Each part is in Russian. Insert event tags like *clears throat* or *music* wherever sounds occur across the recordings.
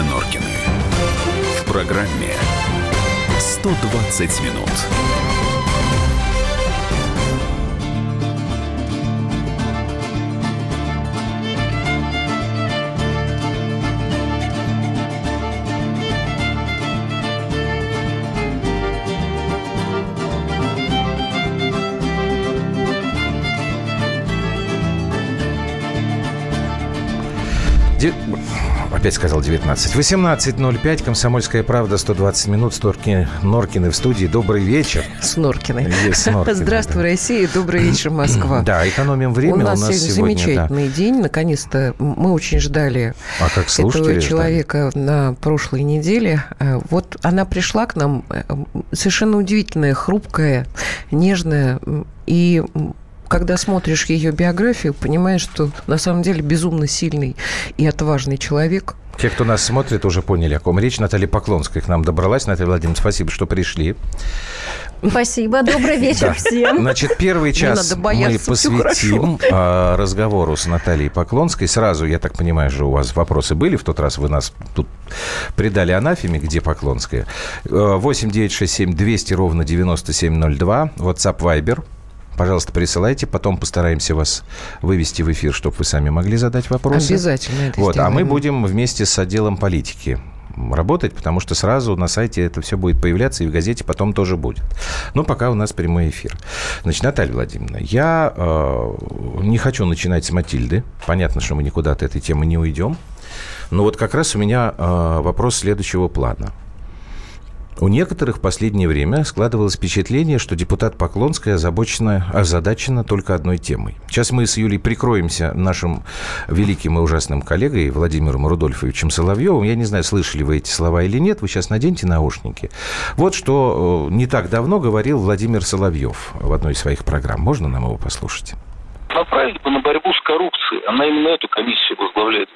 Юлия Норкины. В программе 120 минут. Опять сказал 19. 18.05, Комсомольская правда, 120 минут, Сторки, Норкины в студии. Добрый вечер. С Норкиной. Есть Норкины, Здравствуй, да. Россия. Добрый вечер, Москва. Да, экономим время. У нас, сегодня сегодня, да. замечательный день. Наконец-то мы очень ждали А как этого ждали? человека на прошлой неделе. Э, Вот она пришла к нам э, совершенно удивительная, хрупкая, нежная. И когда смотришь ее биографию, понимаешь, что на самом деле безумно сильный и отважный человек. Те, кто нас смотрит, уже поняли, о ком речь. Наталья Поклонская к нам добралась. Наталья Владимировна, спасибо, что пришли. Спасибо, добрый вечер Да. всем. Значит, первый час мы посвятим а, разговору с Натальей Поклонской. Сразу, я так понимаю, же у вас вопросы были в тот раз, вы нас тут предали анафеме, где Поклонская. Э, 8 9 6 7 200 ровно 9702, WhatsApp Viber. Пожалуйста, присылайте, потом постараемся вас вывести в эфир, чтобы вы сами могли задать вопросы. Обязательно это Вот, а мы сделаем. будем вместе с отделом политики работать, потому что сразу на сайте это все будет появляться, и в газете потом тоже будет. Но пока у нас прямой эфир. Значит, Наталья Владимировна, я э, не хочу начинать с Матильды. Понятно, что мы никуда от этой темы не уйдем. Но вот как раз у меня э, вопрос следующего плана. У некоторых в последнее время складывалось впечатление, что депутат Поклонская озабочена, озадачена только одной темой. Сейчас мы с Юлей прикроемся нашим великим и ужасным коллегой Владимиром Рудольфовичем Соловьевым. Я не знаю, слышали вы эти слова или нет. Вы сейчас наденьте наушники. Вот что э, не так давно говорил Владимир Соловьев в одной из своих программ. Можно нам его послушать? направили бы на борьбу коррупцией. Она именно эту комиссию возглавляет.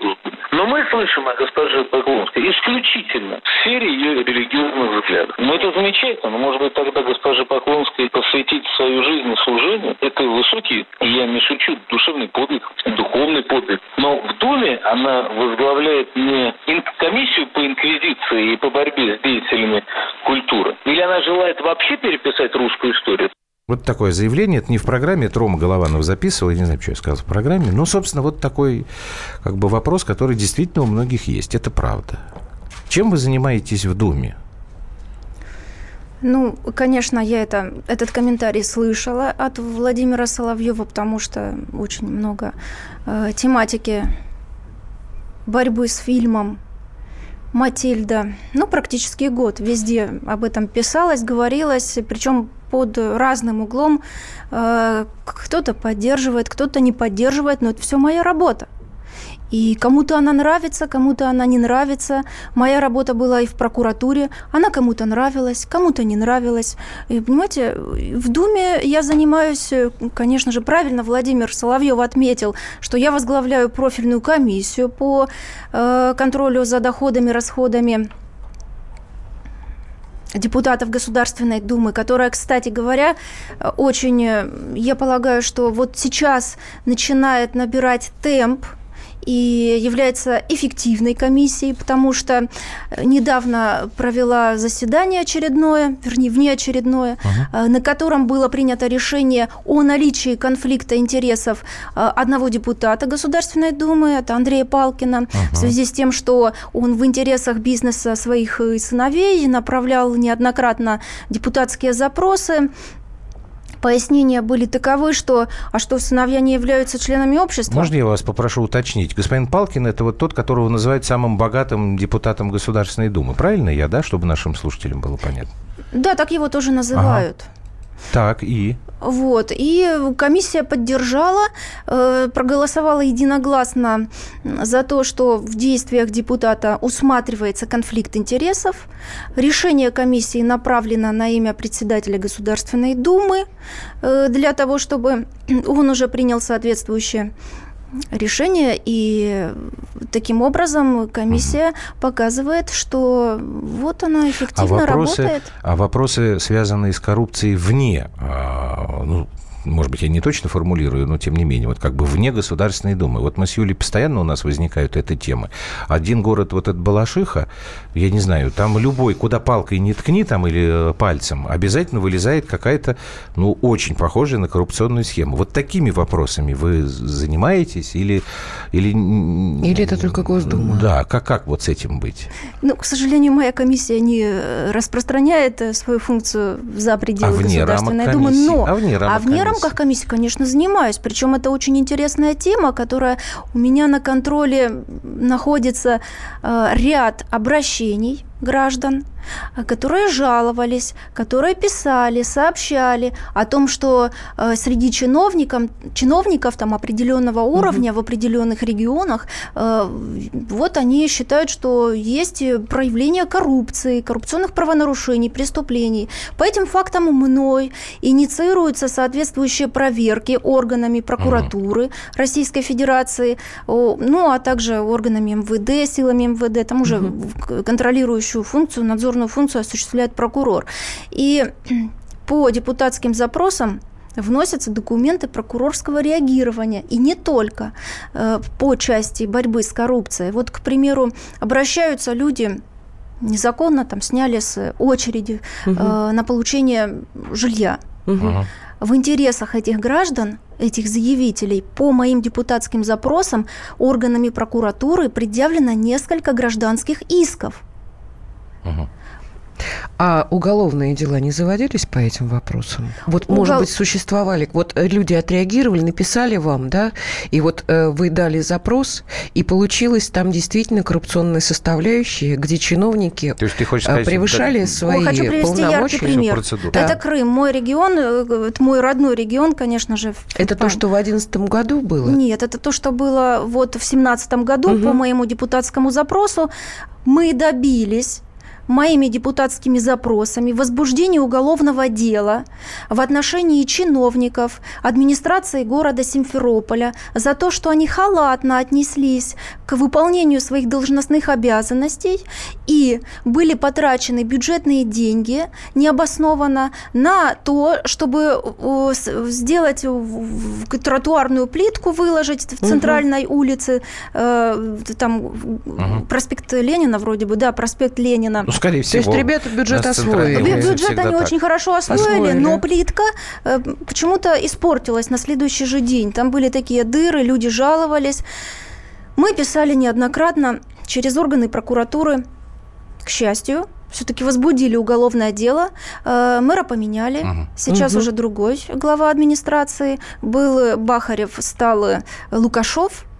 Но мы слышим о госпоже Поклонской исключительно в сфере ее религиозных взглядов. Ну, это замечательно, но, может быть, тогда госпоже Поклонской посвятить свою жизнь служению. Это высокий, я не шучу, душевный подвиг, духовный подвиг. Но в Думе она возглавляет не комиссию по инквизиции и по борьбе с деятелями культуры. Или она желает вообще переписать русскую историю. Вот такое заявление. Это не в программе, это Рома Голованов записывал. Я не знаю, что я сказал в программе. Но, собственно, вот такой как бы вопрос, который действительно у многих есть. Это правда. Чем вы занимаетесь в Думе? Ну, конечно, я это, этот комментарий слышала от Владимира Соловьева, потому что очень много э, тематики борьбы с фильмом Матильда. Ну, практически год везде об этом писалось, говорилось, причем под разным углом. Э, кто-то поддерживает, кто-то не поддерживает, но это все моя работа. И кому-то она нравится, кому-то она не нравится. Моя работа была и в прокуратуре. Она кому-то нравилась, кому-то не нравилась. И, понимаете, в Думе я занимаюсь, конечно же, правильно Владимир Соловьев отметил, что я возглавляю профильную комиссию по э, контролю за доходами, расходами депутатов Государственной Думы, которая, кстати говоря, очень, э, я полагаю, что вот сейчас начинает набирать темп и является эффективной комиссией, потому что э, недавно провела заседание очередное, вернее, внеочередное, э, на котором было принято решение о наличии конфликта интересов э, одного депутата Государственной Думы, это Андрея Палкина, в связи с тем, что он в интересах бизнеса своих сыновей направлял неоднократно депутатские запросы Пояснения были таковы, что а что сыновья не являются членами общества? Можно я вас попрошу уточнить? Господин Палкин – это вот тот, которого называют самым богатым депутатом Государственной Думы. Правильно я, да? Чтобы нашим слушателям было понятно. Да, так его тоже называют. Так, и? Вот. И комиссия поддержала, э, проголосовала единогласно за то, что в действиях депутата усматривается конфликт интересов. Решение комиссии направлено на имя председателя Государственной Думы э, для того, чтобы он уже принял соответствующее решение, и таким образом комиссия угу. показывает, что вот она эффективно а вопросы, работает. А вопросы, связанные с коррупцией вне, а, ну, может быть, я не точно формулирую, но тем не менее, вот как бы вне Государственной Думы. Вот мы с Юлей постоянно у нас возникают эти темы. Один город, вот этот Балашиха, я не знаю, там любой, куда палкой не ткни там или э, пальцем, обязательно вылезает какая-то, ну, очень похожая на коррупционную схему. Вот такими вопросами вы занимаетесь или... Или, или это только Госдума? Да, как, как вот с этим быть? Ну, к сожалению, моя комиссия не э, распространяет э, свою функцию за пределы а Государственной Думы. Но а вне, рамок, а вне рамках комиссии, конечно, занимаюсь. Причем это очень интересная тема, которая у меня на контроле находится э, ряд обращений граждан Э, которые жаловались, которые писали, сообщали о том, что э, среди чиновников, чиновников там определенного уровня угу. в определенных регионах, э, вот они считают, что есть проявление коррупции, коррупционных правонарушений, преступлений. По этим фактам мной инициируются соответствующие проверки органами прокуратуры угу. Российской Федерации, ну а также органами МВД, силами МВД, там уже угу. Контролирующую функцию надзор надзорную функцию осуществляет прокурор. И *clears throat* по депутатским запросам вносятся документы прокурорского реагирования. И не только э, по части борьбы с коррупцией. Вот, к примеру, обращаются люди незаконно там сняли с очереди угу. э, на получение жилья. Угу. В интересах этих граждан, этих заявителей, по моим депутатским запросам органами прокуратуры предъявлено несколько гражданских исков. Угу. А уголовные дела не заводились по этим вопросам? Вот, Угол... может быть, существовали, вот э, люди отреагировали, написали вам, да, и вот э, вы дали запрос, и получилось там действительно коррупционные составляющие, где чиновники То есть ты хочешь сказать, превышали да... свои О, Хочу привести яркий пример. Да. Это Крым, мой регион, э, это мой родной регион, конечно же. Это то, что в 2011 году было? Нет, это то, что было вот в 2017 году угу. по моему депутатскому запросу. Мы добились моими депутатскими запросами возбуждение уголовного дела в отношении чиновников администрации города Симферополя за то, что они халатно отнеслись к выполнению своих должностных обязанностей и были потрачены бюджетные деньги необоснованно на то, чтобы сделать тротуарную плитку, выложить в центральной угу. улице, э, там угу. проспект Ленина вроде бы, да, проспект Ленина. Скорее всего. То есть ребята бюджет освоили. Бюджет они так. очень хорошо освоили, освоили, но плитка э, почему-то испортилась на следующий же день. Там были такие дыры, люди жаловались. Мы писали неоднократно через органы прокуратуры, к счастью, все-таки возбудили уголовное дело, э, мэра поменяли, угу. сейчас угу. уже другой глава администрации, был Бахарев, стал Лукашов, Э,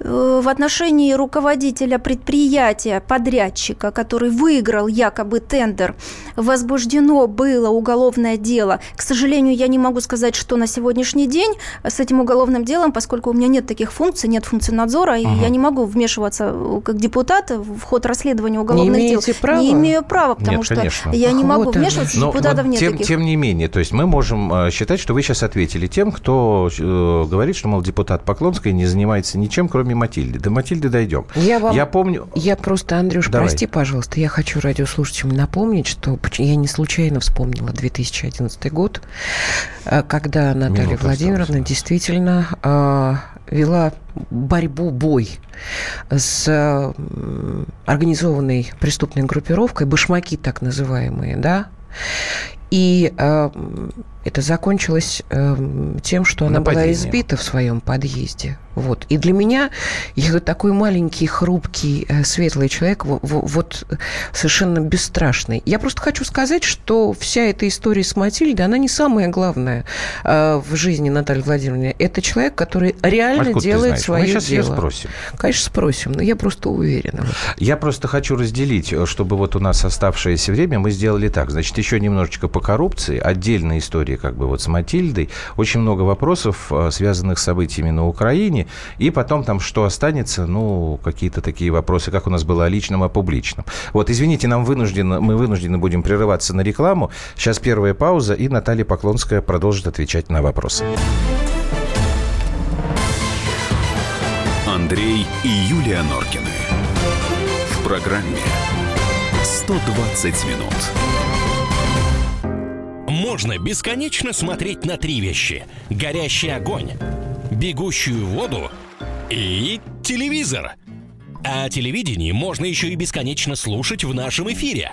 в отношении руководителя предприятия, подрядчика, который выиграл якобы тендер, возбуждено было уголовное дело. К сожалению, я не могу сказать, что на сегодняшний день с этим уголовным делом, поскольку у меня нет таких функций, нет функции надзора, ага. и я не могу вмешиваться э, как депутат в ход расследования уголовных не дел. Права? Не имею права, потому нет, что конечно. я не могу вот вмешиваться, Но, депутатов нет тем, таких. Тем не менее, то есть мы можем э, считать, что вы сейчас ответили тем, кто э, говорит, что, мол, депутат Поклонская не занимается ничем, кроме Матильды. До Матильды дойдем. Я, вам, я помню... Я просто, Андрюш, Давай. прости, пожалуйста, я хочу радиослушателям напомнить, что я не случайно вспомнила 2011 год, э, когда Наталья Минута Владимировна осталось, действительно э, вела борьбу, бой с организованной преступной группировкой, башмаки так называемые, да, и э, это закончилось э, тем, что она Нападение. была избита в своем подъезде. Вот. И для меня я такой маленький, хрупкий, э, светлый человек, вот, вот совершенно бесстрашный. Я просто хочу сказать, что вся эта история с Матильдой, она не самая главная э, в жизни Натальи Владимировны. Это человек, который реально Откуда делает свое Мы сейчас дело. Ее спросим. Конечно, спросим, но я просто уверена. Я просто хочу разделить, э, чтобы вот у нас оставшееся время мы сделали так. Значит, еще немножечко по коррупции, отдельная история как бы вот с Матильдой, очень много вопросов, э, связанных с событиями на Украине, и потом там что останется, ну, какие-то такие вопросы, как у нас было о личном, о публичном. Вот, извините, нам вынуждены, мы вынуждены будем прерываться на рекламу. Сейчас первая пауза, и Наталья Поклонская продолжит отвечать на вопросы. Андрей и Юлия Норкины. В программе «120 минут». Можно бесконечно смотреть на три вещи. Горящий огонь, бегущую воду и телевизор. А телевидение можно еще и бесконечно слушать в нашем эфире.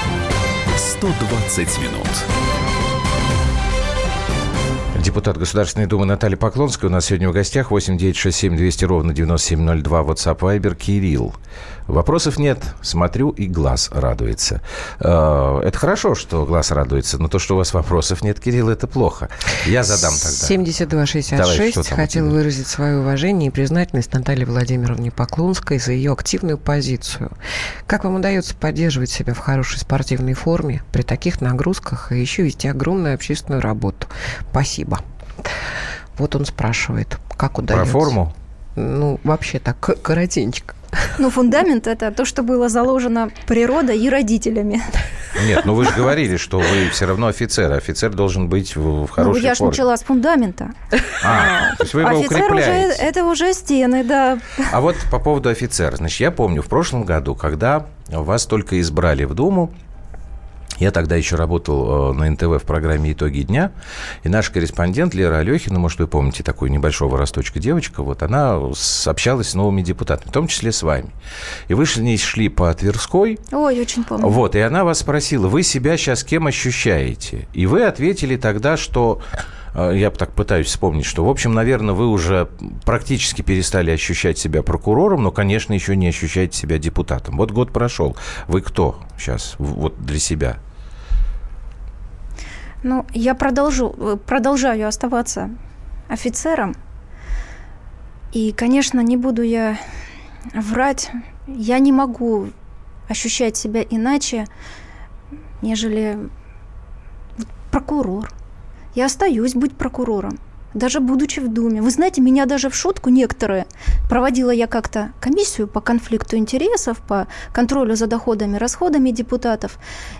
120 минут. Депутат Государственной Думы Наталья Поклонская у нас сегодня в гостях. 8 9 6 7 200 ровно 9702. WhatsApp Viber Кирилл. Вопросов нет. Смотрю, и глаз радуется. Э, это хорошо, что глаз радуется, но то, что у вас вопросов нет, Кирилл, это плохо. Я задам тогда. 7266 хотел выразить свое уважение и признательность Наталье Владимировне Поклонской за ее активную позицию. Как вам удается поддерживать себя в хорошей спортивной форме при таких нагрузках и еще вести огромную общественную работу? Спасибо. Вот он спрашивает, как удается. Про форму? Ну, вообще так, коротенько. Ну, фундамент – это то, что было заложено природой и родителями. Нет, ну вы же говорили, что вы все равно офицер. Офицер должен быть в хорошей ну, я же начала с фундамента. А, то есть вы его Офицер укрепляете. уже, это уже стены, да. А вот по поводу офицера. Значит, я помню в прошлом году, когда вас только избрали в Думу, я тогда еще работал э, на НТВ в программе «Итоги дня», и наш корреспондент Лера Алехина, может, вы помните, такую небольшого росточка девочка, вот она общалась с новыми депутатами, в том числе с вами. И вы ней шли по Тверской. Ой, очень помню. Вот, и она вас спросила, вы себя сейчас кем ощущаете? И вы ответили тогда, что э, я так пытаюсь вспомнить, что, в общем, наверное, вы уже практически перестали ощущать себя прокурором, но, конечно, еще не ощущаете себя депутатом. Вот год прошел. Вы кто сейчас вот для себя? Ну, я продолжу, э, продолжаю оставаться офицером. И, конечно, не буду я врать. Я не могу ощущать себя иначе, нежели прокурор. Я остаюсь быть прокурором даже будучи в Думе. Вы знаете, меня даже в шутку некоторые, проводила я как-то комиссию по конфликту интересов, по контролю за доходами, расходами депутатов,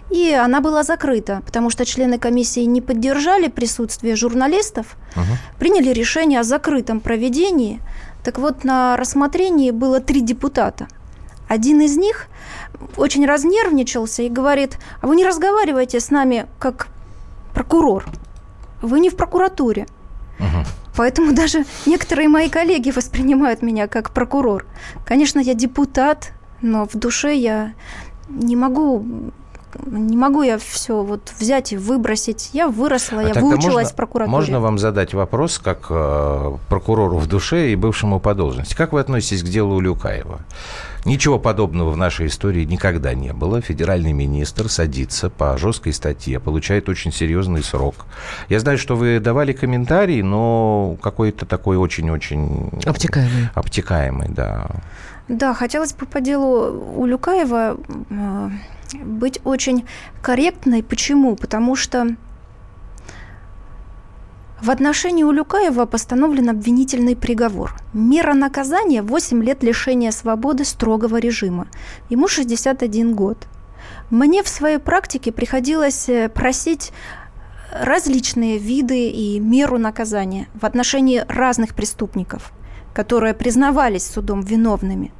и она была закрыта, потому что члены комиссии не поддержали присутствие журналистов, угу. приняли решение о закрытом проведении. Так вот, на рассмотрении было три депутата. Один из них очень разнервничался и говорит, а вы не разговариваете с нами как прокурор, вы не в прокуратуре. Угу. Поэтому даже некоторые мои коллеги воспринимают меня как прокурор. Конечно, я депутат, но в душе я не могу не могу я все вот взять и выбросить. Я выросла, а я выучилась можно, в прокуратуре. Можно вам задать вопрос как э, прокурору в душе и бывшему по должности? Как вы относитесь к делу Улюкаева? Ничего подобного в нашей истории никогда не было. Федеральный министр садится по жесткой статье, получает очень серьезный срок. Я знаю, что вы давали комментарий, но какой-то такой очень-очень... Обтекаемый. Обтекаемый, да. Да, хотелось бы по делу Улюкаева быть очень корректной. Почему? Потому что в отношении Улюкаева постановлен обвинительный приговор. Мера наказания – 8 лет лишения свободы строгого режима. Ему 61 год. Мне в своей практике приходилось э, просить различные виды и меру наказания в отношении разных преступников, которые признавались судом виновными.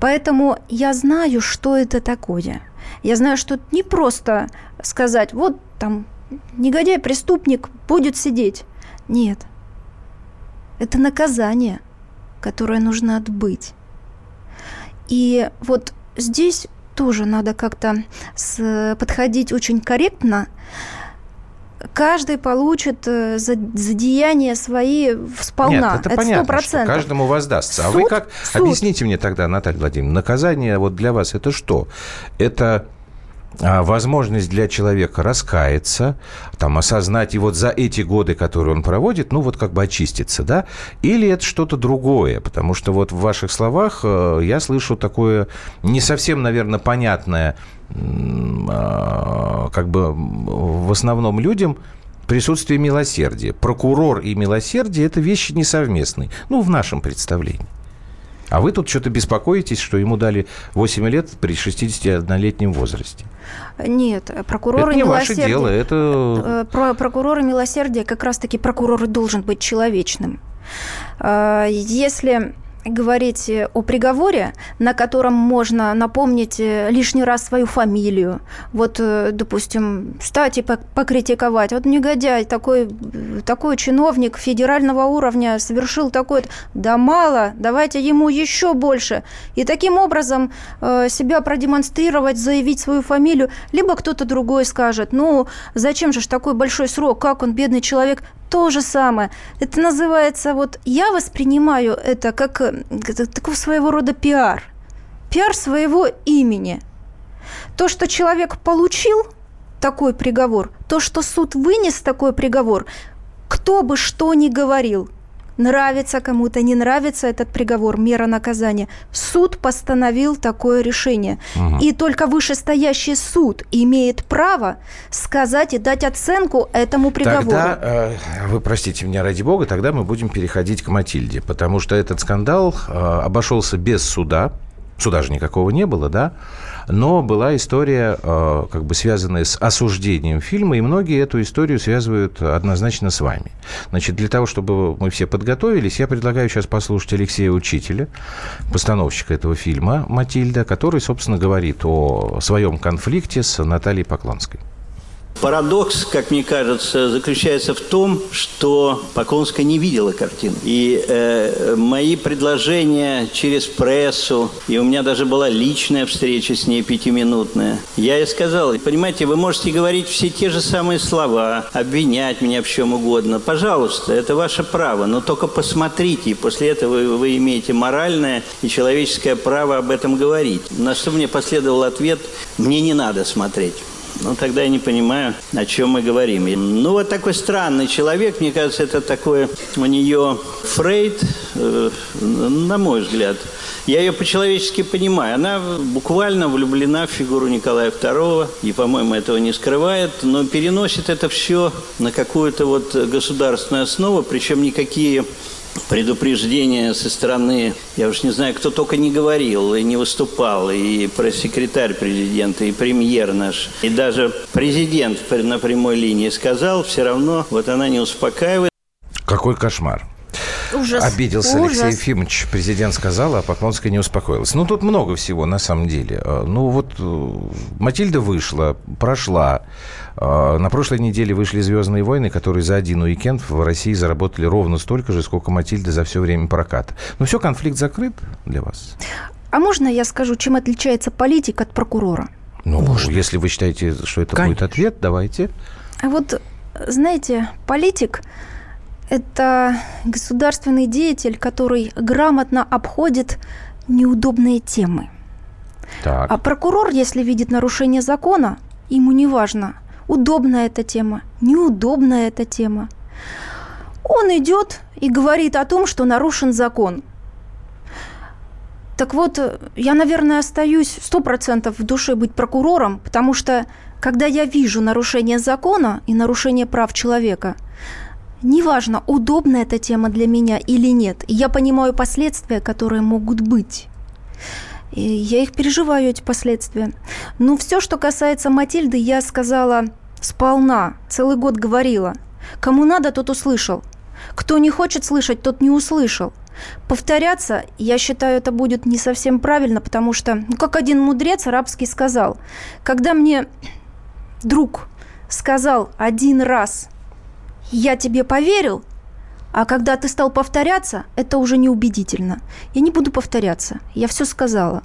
Поэтому я знаю, что это такое. Я знаю, что не просто сказать, вот там негодяй, преступник будет сидеть. Нет. Это наказание, которое нужно отбыть. И вот здесь тоже надо как-то подходить очень корректно. Каждый получит э, за, за деяния свои сполна. Нет, это, это понятно, что каждому воздастся. Суд, а вы как... Суд. Объясните мне тогда, Наталья Владимировна, наказание вот для вас это что? Это а, возможность для человека раскаяться, там, осознать, и вот за эти годы, которые он проводит, ну, вот как бы очиститься, да? Или это что-то другое? Потому что вот в ваших словах э, я слышу такое не совсем, наверное, понятное как бы в основном людям присутствие милосердия. Прокурор и милосердие – это вещи несовместные. Ну, в нашем представлении. А вы тут что-то беспокоитесь, что ему дали 8 лет при 61-летнем возрасте. Нет, прокурор это не милосердие... ваше дело, это... Э, Про прокурор и милосердие как раз-таки прокурор должен быть человечным. Э, Если говорить о приговоре, на котором можно напомнить э, лишний раз свою фамилию. Вот, э, допустим, стать и пок- покритиковать. Вот негодяй, такой, э, такой чиновник федерального уровня совершил такое... Да мало, давайте ему еще больше. И таким образом э, себя продемонстрировать, заявить свою фамилию. Либо кто-то другой скажет, ну, зачем же такой большой срок, как он, бедный человек, то же самое. Это называется, вот я воспринимаю это как такой своего рода пиар. Пиар своего имени. То, что человек получил такой приговор, то, что суд вынес такой приговор, кто бы что ни говорил, нравится кому-то, не нравится этот приговор, мера наказания, суд постановил такое решение. Мгм. И только вышестоящий суд имеет право сказать и дать оценку этому приговору. Тогда, э, вы простите меня ради бога, тогда мы будем переходить к Матильде, потому что этот скандал э, обошелся без суда, суда же никакого не было, да, но была история, э, как бы связанная с осуждением фильма, и многие эту историю связывают однозначно с вами. Значит, для того, чтобы мы все подготовились, я предлагаю сейчас послушать Алексея Учителя, постановщика этого фильма «Матильда», который, собственно, говорит о своем конфликте с Натальей Поклонской. Парадокс, как мне кажется, заключается в том, что Поклонская не видела картину. И э, мои предложения через прессу, и у меня даже была личная встреча с ней пятиминутная, я ей сказал, понимаете, вы можете говорить все те же самые слова, обвинять меня в чем угодно. Пожалуйста, это ваше право, но только посмотрите, и после этого вы имеете моральное и человеческое право об этом говорить. На что мне последовал ответ, мне не надо смотреть. Ну, тогда я не понимаю, о чем мы говорим. Ну, вот такой странный человек, мне кажется, это такое у нее Фрейд, э, на мой взгляд. Я ее по-человечески понимаю. Она буквально влюблена в фигуру Николая II, и, по-моему, этого не скрывает, но переносит это все на какую-то вот государственную основу, причем никакие предупреждения со стороны, я уж не знаю, кто только не говорил и не выступал, и пресс-секретарь президента, и премьер наш, и даже президент на прямой линии сказал, все равно вот она не успокаивает. Какой кошмар. Ужас. Обиделся Ужас. Алексей Ефимович, президент сказал, а Поклонская не успокоилась. Ну, тут много всего, на самом деле. Э, Ну, вот э, Матильда вышла, прошла. Э, На прошлой неделе вышли «Звездные войны», которые за один уикенд в России заработали ровно столько же, сколько Матильда за все время проката. Ну, все, конфликт закрыт для вас? А можно я скажу, чем отличается политик от прокурора? Ну, если вы считаете, что это будет Конечно. ответ, давайте. А вот, знаете, политик – это государственный деятель, который грамотно обходит неудобные темы. Так. А прокурор, если видит нарушение закона, ему не важно, удобная эта тема, неудобная эта тема. Он идет и говорит о том, что нарушен закон. Так вот, я, наверное, остаюсь сто процентов в душе быть прокурором, потому что, когда я вижу нарушение закона и нарушение прав человека, неважно, удобна эта тема для меня или нет, я понимаю последствия, которые могут быть. И я их переживаю, эти последствия. Но все, что касается Матильды, я сказала сполна, целый год говорила. Кому надо, тот услышал. Кто не хочет слышать, тот не услышал. Повторяться, я считаю, это будет не совсем правильно, потому что, ну, как один мудрец арабский сказал, когда мне друг сказал один раз, я тебе поверил, а когда ты стал повторяться, это уже неубедительно. Я не буду повторяться, я все сказала.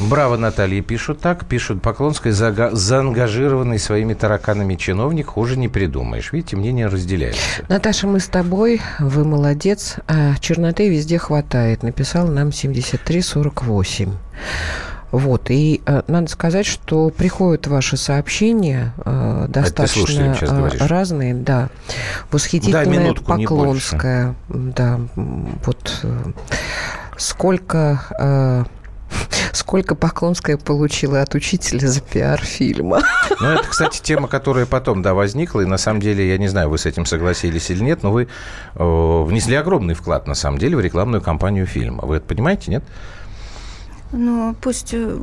Браво, Наталья, пишут так. Пишут, Поклонская заага- заангажированный своими тараканами чиновник, хуже не придумаешь. Видите, мнения разделяются. Наташа, мы с тобой, вы молодец. А черноты везде хватает. Написал нам 7348. Вот, и э, надо сказать, что приходят ваши сообщения э, достаточно слушателям сейчас э, разные, да. Восхитительная минутку, не Поклонская, да, вот э, сколько э, *laughs* Сколько Поклонская получила от учителя за пиар фильма. *laughs* Ну, это, кстати, тема, которая потом, да, возникла. И на самом деле, я не знаю, вы с этим согласились или нет, но вы э, внесли огромный вклад, на самом деле, в рекламную кампанию фильма. Вы это понимаете, нет? Ну, пусть э,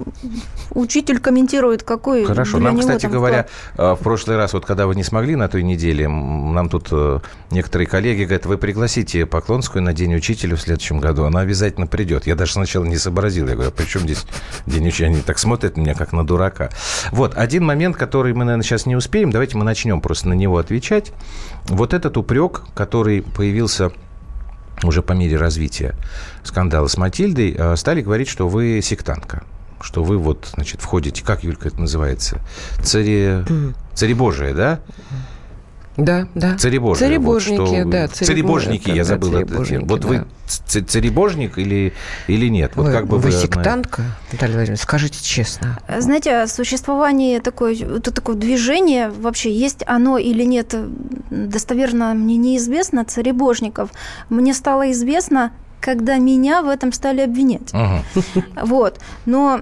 учитель комментирует, какой Хорошо. для Нам, него кстати там говоря, вклад. э, в прошлый раз, вот когда вы не смогли на той неделе, нам тут э, некоторые коллеги говорят, вы пригласите Поклонскую на День учителя в следующем году, она обязательно придет. Я даже сначала не сообразил. Я говорю, а при чем здесь День учителя? Они так смотрят на меня, как на дурака. Вот, один момент, который мы, наверное, сейчас не успеем. Давайте мы начнем просто на него отвечать. Вот этот упрек, который появился уже по мере развития скандала с Матильдой, э, стали говорить, что вы сектантка что вы вот, значит, входите, как, Юлька, это называется? Царе... Царебожие, да? Да, да. Царебожие. Царебожники, вот, что... да. Царебожники, я да, забыл этот царебожники, термин. Вот да. вы царебожник или, или нет? Вот вы, как бы вы вы... сектантка, Наталья Владимировна, скажите честно. Знаете, существование такое, это такое движение вообще есть оно или нет, достоверно мне неизвестно, царебожников. Мне стало известно, когда меня в этом стали обвинять. Мгм. Вот. Но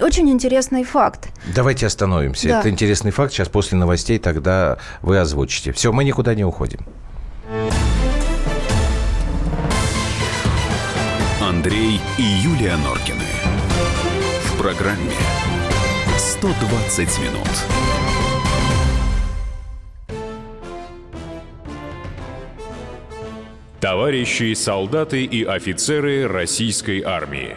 очень интересный факт. Давайте остановимся. Да. Это интересный факт. Сейчас после новостей тогда вы озвучите. Все, мы никуда не уходим. Андрей и Юлия Норкины. В программе 120 минут. Товарищи солдаты и офицеры российской армии.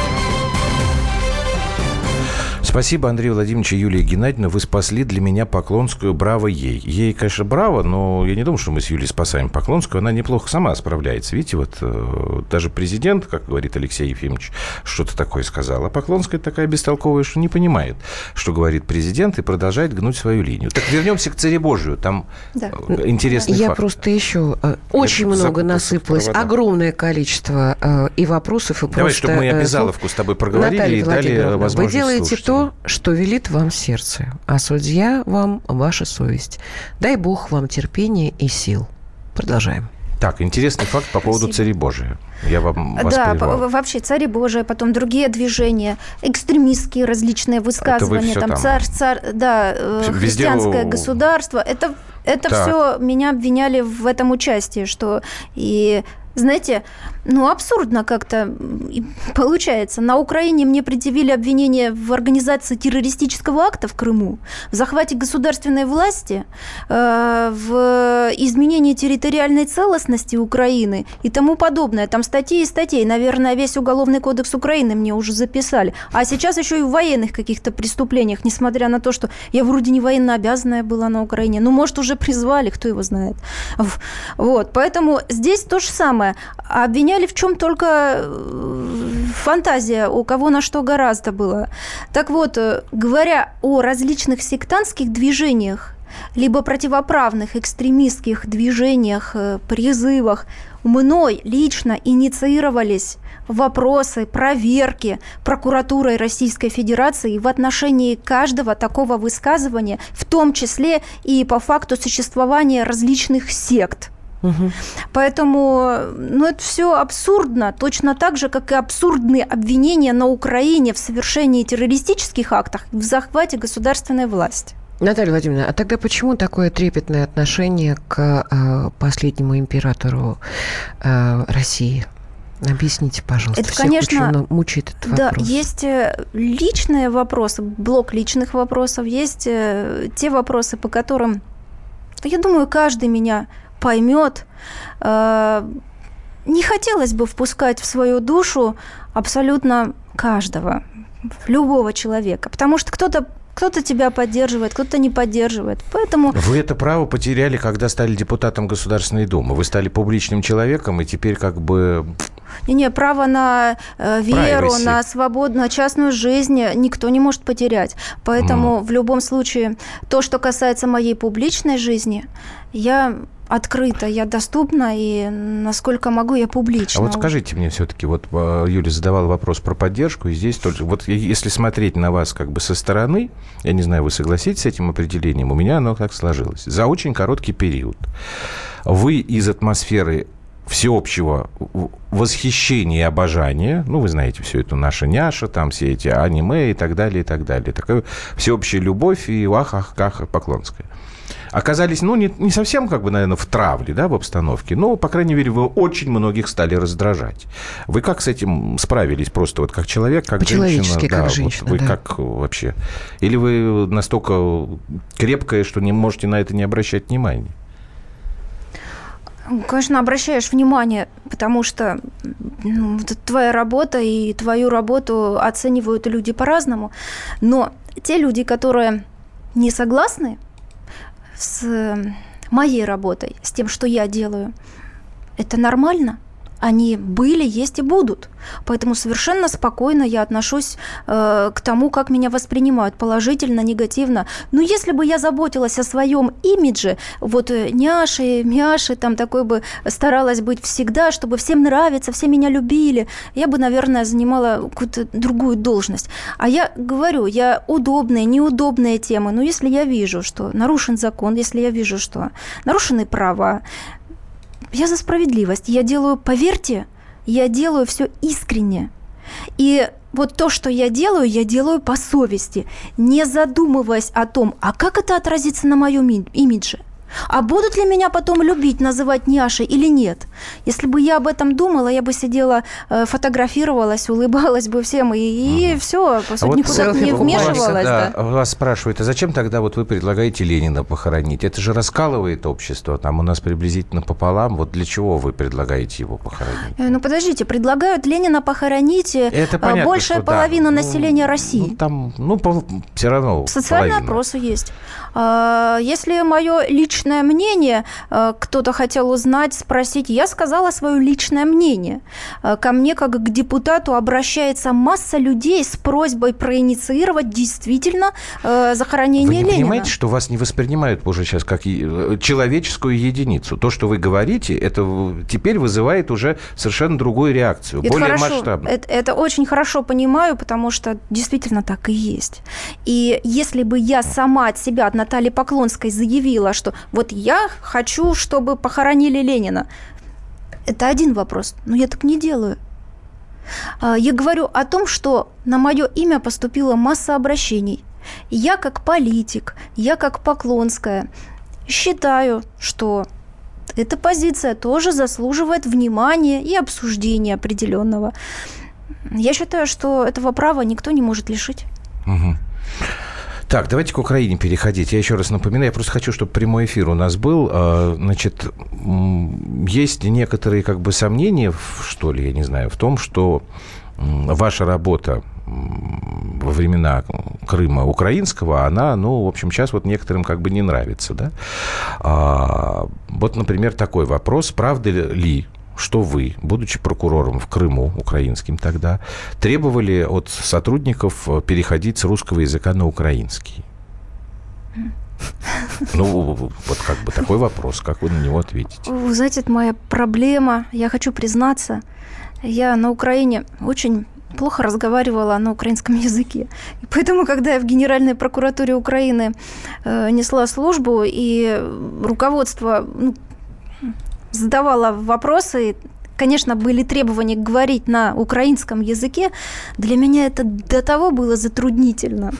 Спасибо, Андрей Владимирович и Юлия Геннадьевна. Вы спасли для меня Поклонскую. Браво ей. Ей, конечно, браво, но я не думаю, что мы с Юлей спасаем Поклонскую. Она неплохо сама справляется. Видите, вот э, даже президент, как говорит Алексей Ефимович, что-то такое сказал. А Поклонская такая бестолковая, что не понимает, что говорит президент, и продолжает гнуть свою линию. Так вернемся к Царебожию. Там Да. э, интересный Я факт. просто еще э, очень Я много насыпалось, проводах. огромное количество и вопросов, и Давай, просто... чтобы мы обязаловку с тобой проговорили Наталья и дали Владимировна, возможность Вы делаете слушателям. То, что велит вам сердце, а судья вам ваша совесть. Дай Бог вам терпения и сил. Продолжаем. Так, интересный факт по поводу Спасибо. Царебожия. Я вам вас да, прервал. по- вообще цари Божии, потом другие движения, экстремистские различные высказывания, там, там. царь, царь, да, э, Везде христианское государство. Это, это Так. все меня обвиняли в этом участии, что и знаете, ну, абсурдно как-то получается. На Украине мне предъявили обвинение в организации террористического акта в Крыму, в захвате государственной власти, э, в изменении территориальной целостности Украины и тому подобное. Там статьи и статей. Наверное, весь Уголовный кодекс Украины мне уже записали. А сейчас еще и в военных каких-то преступлениях, несмотря на то, что я вроде не военно обязанная была на Украине. Ну, может, уже призвали, кто его знает. Вот, поэтому здесь то же самое. Обвиняли в чем только э, фантазия, у кого на что гораздо было. Так вот, э, говоря о различных сектантских движениях, либо противоправных экстремистских движениях, э, призывах, мной лично инициировались вопросы, проверки прокуратурой Российской Федерации в отношении каждого такого высказывания, в том числе и по факту существования различных сект. Поэтому, ну, это все абсурдно, точно так же, как и абсурдные обвинения на Украине в совершении террористических актов, в захвате государственной власти. Наталья Владимировна, а тогда почему такое трепетное отношение к э, последнему императору э, России? Объясните, пожалуйста. Это, Всех конечно, мучает этот Да, вопрос. есть э, личные вопросы, блок личных вопросов, есть э, те вопросы, по которым, я думаю, каждый меня поймет. Э, Не хотелось бы впускать в свою душу абсолютно каждого, любого человека, потому что кто-то Кто-то тебя поддерживает, кто-то не поддерживает. Поэтому... Вы это право потеряли, когда стали депутатом Государственной Думы. Вы стали публичным человеком, и теперь как бы... Не-не, право на э, веру, Privacy. на свободную частную жизнь никто не может потерять. Поэтому в любом случае, то, что касается моей публичной жизни, я открыта, я доступна, и насколько могу, я публична. А вот скажите мне все-таки, вот э, Юля задавала вопрос про поддержку, и здесь только, вот если смотреть на вас как бы со стороны, я не знаю, вы согласитесь с этим определением, у меня оно так сложилось. За очень короткий период вы из атмосферы всеобщего восхищения и обожания, ну, вы знаете всю эту наша няша, там все эти аниме и так далее, и так далее. Такая всеобщая любовь и ах-ах-ах поклонская. Оказались, ну, не, не совсем, как бы, наверное, в травле, да, в обстановке, но, по крайней мере, вы очень многих стали раздражать. Вы как с этим справились просто вот как человек, как женщина? как да, вот женщина, вы да. как вообще? Или вы настолько крепкая, что не можете на это не обращать внимания? Конечно, обращаешь внимание, потому что ну, это твоя работа, и твою работу оценивают люди по-разному. Но те люди, которые не согласны с моей работой, с тем, что я делаю, это нормально. Они были, есть и будут. Поэтому совершенно спокойно я отношусь э, к тому, как меня воспринимают, положительно, негативно. Но если бы я заботилась о своем имидже, вот э, няши, мяши, там такой бы старалась быть всегда, чтобы всем нравиться, все меня любили, я бы, наверное, занимала какую-то другую должность. А я говорю, я удобные, неудобные темы. Но если я вижу, что нарушен закон, если я вижу, что нарушены права, я за справедливость. Я делаю, поверьте, я делаю все искренне. И вот то, что я делаю, я делаю по совести, не задумываясь о том, а как это отразится на моем ми- имидже. А будут ли меня потом любить, называть няшей или нет? Если бы я об этом думала, я бы сидела, э, фотографировалась, улыбалась бы всем, и, и все, по сути, никуда селфи не вас, вмешивалась. да, да. Вас спрашивают, а зачем тогда вот вы предлагаете Ленина похоронить? Это же раскалывает общество, там у нас приблизительно пополам. Вот для чего вы предлагаете его похоронить? Э, Ну, подождите, предлагают Ленина похоронить э, Это понятно, большая что да. половина Ну, населения России. Ну, там, ну, все равно Социальные половина. опросы есть. А, Если мое личное мнение э, кто-то хотел узнать, спросить, я сказала свое личное мнение. Э, Ко мне, как к депутату, обращается масса людей с просьбой проинициировать действительно э, захоронение Вы не Ленина. понимаете, что вас не воспринимают уже сейчас как человеческую единицу? То, что вы говорите, это теперь вызывает уже совершенно другую реакцию, Это более хорошо, масштабную. Это, это очень хорошо понимаю, потому что действительно так и есть. И если бы я сама от себя, от Натальи Поклонской заявила, что вот я хочу, чтобы похоронили Ленина, это один вопрос, но я так не делаю. А, Я говорю о том, что на мое имя поступила масса обращений. Я как политик, я как Поклонская считаю, что эта позиция тоже заслуживает внимания и обсуждения определенного. Я считаю, что этого права никто не может лишить. Мгм. Так, давайте к Украине переходить. Я еще раз напоминаю, я просто хочу, чтобы прямой эфир у нас был. А, Значит, есть некоторые как бы сомнения, что ли, я не знаю, в том, что ваша работа во времена Крыма украинского, она, ну, в общем, сейчас вот некоторым как бы не нравится, да? А, Вот, например, такой вопрос. Правда ли, что вы, будучи прокурором в Крыму, украинским тогда, требовали от сотрудников э, переходить с русского языка на украинский? Ну, вот как бы такой вопрос, как вы на него ответите? Вы знаете, это моя проблема. Я хочу признаться, я на Украине очень плохо разговаривала на украинском языке. И поэтому, когда я в Генеральной прокуратуре Украины э, несла службу, и руководство ну, задавало вопросы, конечно, были требования говорить на украинском языке, для меня это до того было затруднительно.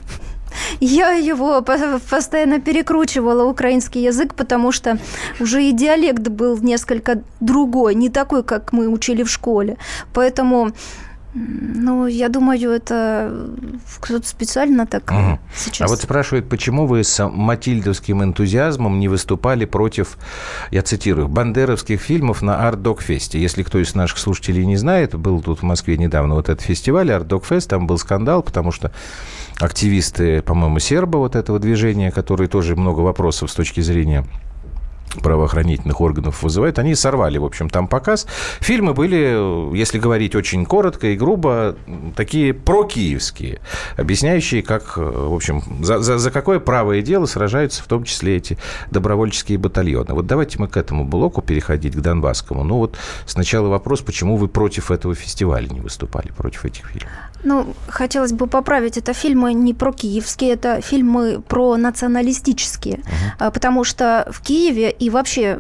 Я его по- постоянно перекручивала, украинский язык, потому что уже и диалект был несколько другой, не такой, как мы учили в школе. Поэтому Ну, я думаю, это кто-то специально так угу. сейчас. А вот спрашивают, почему вы с матильдовским энтузиазмом не выступали против, я цитирую, бандеровских фильмов на Fest? Если кто из наших слушателей не знает, был тут в Москве недавно вот этот фестиваль Fest, там был скандал, потому что активисты, по-моему, серба вот этого движения, которые тоже много вопросов с точки зрения правоохранительных органов вызывает, они сорвали, в общем, там показ. Фильмы были, если говорить очень коротко и грубо, такие прокиевские, объясняющие, как, в общем, за, за, за какое правое дело сражаются в том числе эти добровольческие батальоны. Вот давайте мы к этому блоку переходить, к Донбасскому. Ну вот сначала вопрос, почему вы против этого фестиваля не выступали, против этих фильмов? Ну, хотелось бы поправить, это фильмы не про киевские, это фильмы про националистические, uh-huh. потому что в Киеве и вообще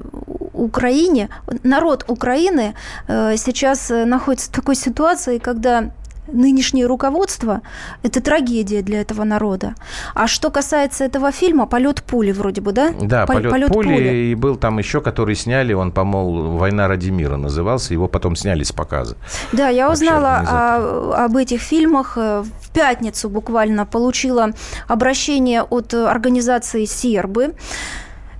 Украине, народ Украины э, сейчас находится в такой ситуации, когда нынешнее руководство – это трагедия для этого народа. А что касается этого фильма, «Полет пули» вроде бы, да? Да, «Полет, полет пули», пули. И был там еще, который сняли, он, по-моему, «Война ради мира» назывался, его потом сняли с показа. Да, я узнала о, об этих фильмах э, в пятницу буквально, получила обращение от организации «Сербы»,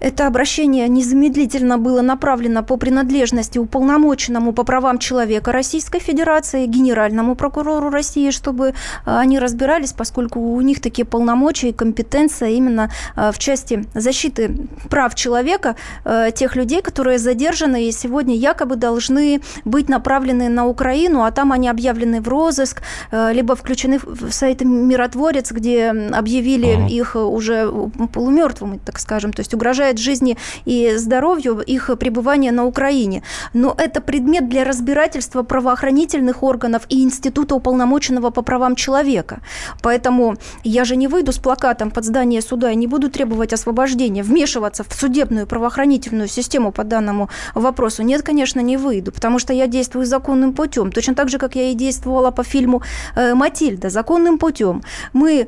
это обращение незамедлительно было направлено по принадлежности уполномоченному по правам человека Российской Федерации, генеральному прокурору России, чтобы э, они разбирались, поскольку у них такие полномочия и компетенция именно э, в части защиты прав человека э, тех людей, которые задержаны и сегодня якобы должны быть направлены на Украину, а там они объявлены в розыск, либо включены в сайт «Миротворец», где объявили их уже полумертвыми, так скажем, то есть угрожает угрожает жизни и здоровью их пребывания на Украине. Но это предмет для разбирательства правоохранительных органов и Института уполномоченного по правам человека. Поэтому я же не выйду с плакатом под здание суда и не буду требовать освобождения, вмешиваться в судебную правоохранительную систему по данному вопросу. Нет, конечно, не выйду, потому что я действую законным путем. Точно так же, как я и действовала по фильму э, «Матильда», законным путем. Мы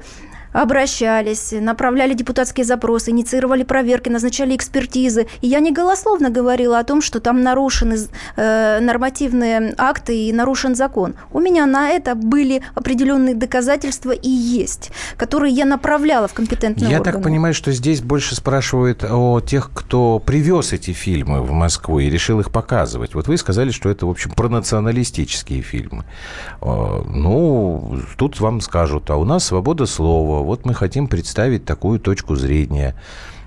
обращались, направляли депутатские запросы, инициировали проверки, назначали экспертизы. И я не голословно говорила о том, что там нарушены э, нормативные акты и нарушен закон. У меня на это были определенные доказательства и есть, которые я направляла в компетентные я органы. Я так понимаю, что здесь больше спрашивают о тех, кто привез эти фильмы в Москву и решил их показывать. Вот вы сказали, что это, в общем, пронационалистические фильмы. Ну, тут вам скажут, а у нас свобода слова, вот мы хотим представить такую точку зрения.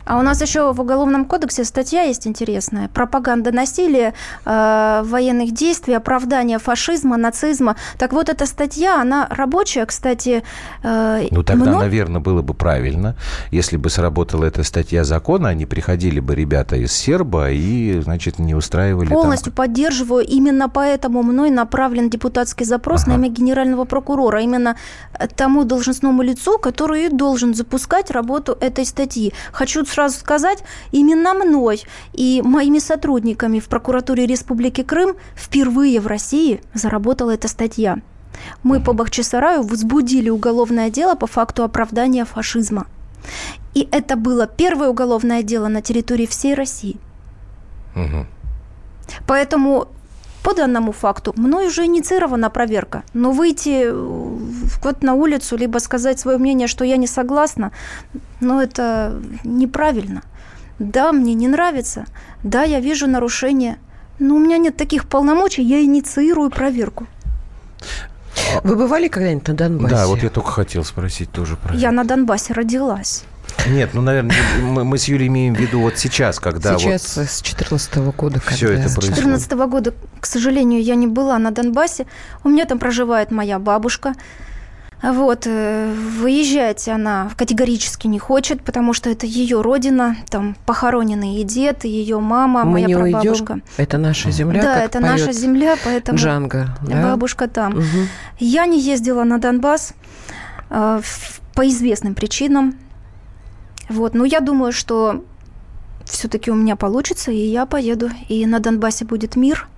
А у нас еще в Уголовном кодексе статья есть интересная. Пропаганда насилия, э, военных действий, оправдание фашизма, нацизма. Так вот, эта статья, она рабочая, кстати. Э, ну, тогда, много... наверное, было бы правильно, если бы сработала эта статья закона, они приходили бы ребята из Серба и, значит, не устраивали Полностью там... поддерживаю. Именно поэтому мной направлен депутатский запрос ага. на имя генерального прокурора. Именно тому должностному лицу, который должен запускать работу этой статьи. Хочу сразу сказать, именно мной и моими сотрудниками в прокуратуре Республики Крым впервые в России заработала эта статья. Мы по Бахчисараю возбудили уголовное дело по факту оправдания фашизма. И это было первое уголовное дело на территории всей России. Угу. Поэтому по данному факту мной уже инициирована проверка. Но выйти вот на улицу, либо сказать свое мнение, что я не согласна, ну это неправильно. Да, мне не нравится. Да, я вижу нарушения. Но у меня нет таких полномочий, я инициирую проверку. Вы бывали когда-нибудь на Донбассе? Да, вот я только хотел спросить тоже про Я на Донбассе родилась. Нет, ну, наверное, мы, мы с Юлей имеем в виду вот сейчас, когда Сейчас, вот с 2014 года. Все это происходит. С 2014 года, к сожалению, я не была на Донбассе. У меня там проживает моя бабушка. Вот, э, выезжать она категорически не хочет, потому что это ее родина, там похоронены и дед, и ее мама, Мы моя не прабабушка. Уйдем. Это наша земля. Да, это наша земля, поэтому Джанго, да? бабушка там. Угу. Я не ездила на Донбасс э, по известным причинам. Вот, но я думаю, что все-таки у меня получится, и я поеду, и на Донбассе будет мир.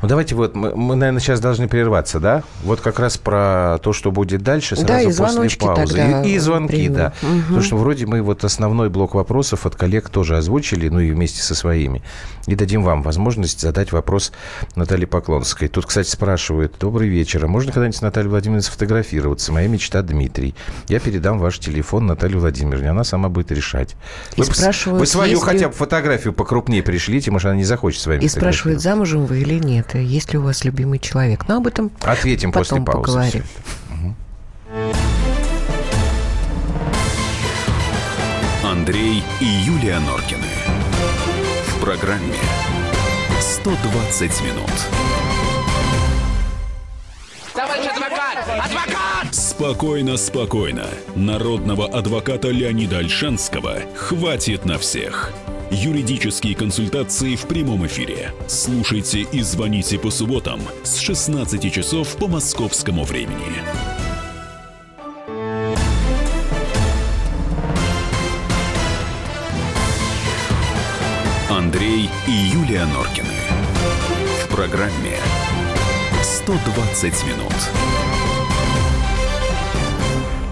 Ну, давайте вот, мы, мы, наверное, сейчас должны прерваться, да? Вот как раз про то, что будет дальше, сразу Да, и после паузы. тогда И, и звонки, примем. да. Мгм. Потому что вроде мы вот основной блок вопросов от коллег тоже озвучили, ну и вместе со своими. И дадим вам возможность задать вопрос Наталье Поклонской. Тут, кстати, спрашивают, добрый вечер, а можно когда-нибудь с Натальей Владимировной сфотографироваться? Моя мечта Дмитрий. Я передам ваш телефон Наталье Владимировне, она сама будет решать. И Вы, спрашивают, вы свою хотя бы фотографию покрупнее пришлите, может, она не захочет с вами И спрашивают, замужем вы или нет, и есть ли у вас любимый человек. Но об этом Ответим после потом паузы. поговорим. Андрей и Юлия Норкины. В программе 120 минут. Товарищ адвокат! Адвокат! Спокойно, спокойно. Народного адвоката Леонида Альшанского хватит на всех. Юридические консультации в прямом эфире. Слушайте и звоните по субботам с 16 часов по московскому времени. Андрей и Юлия Норкины. В программе 120 минут.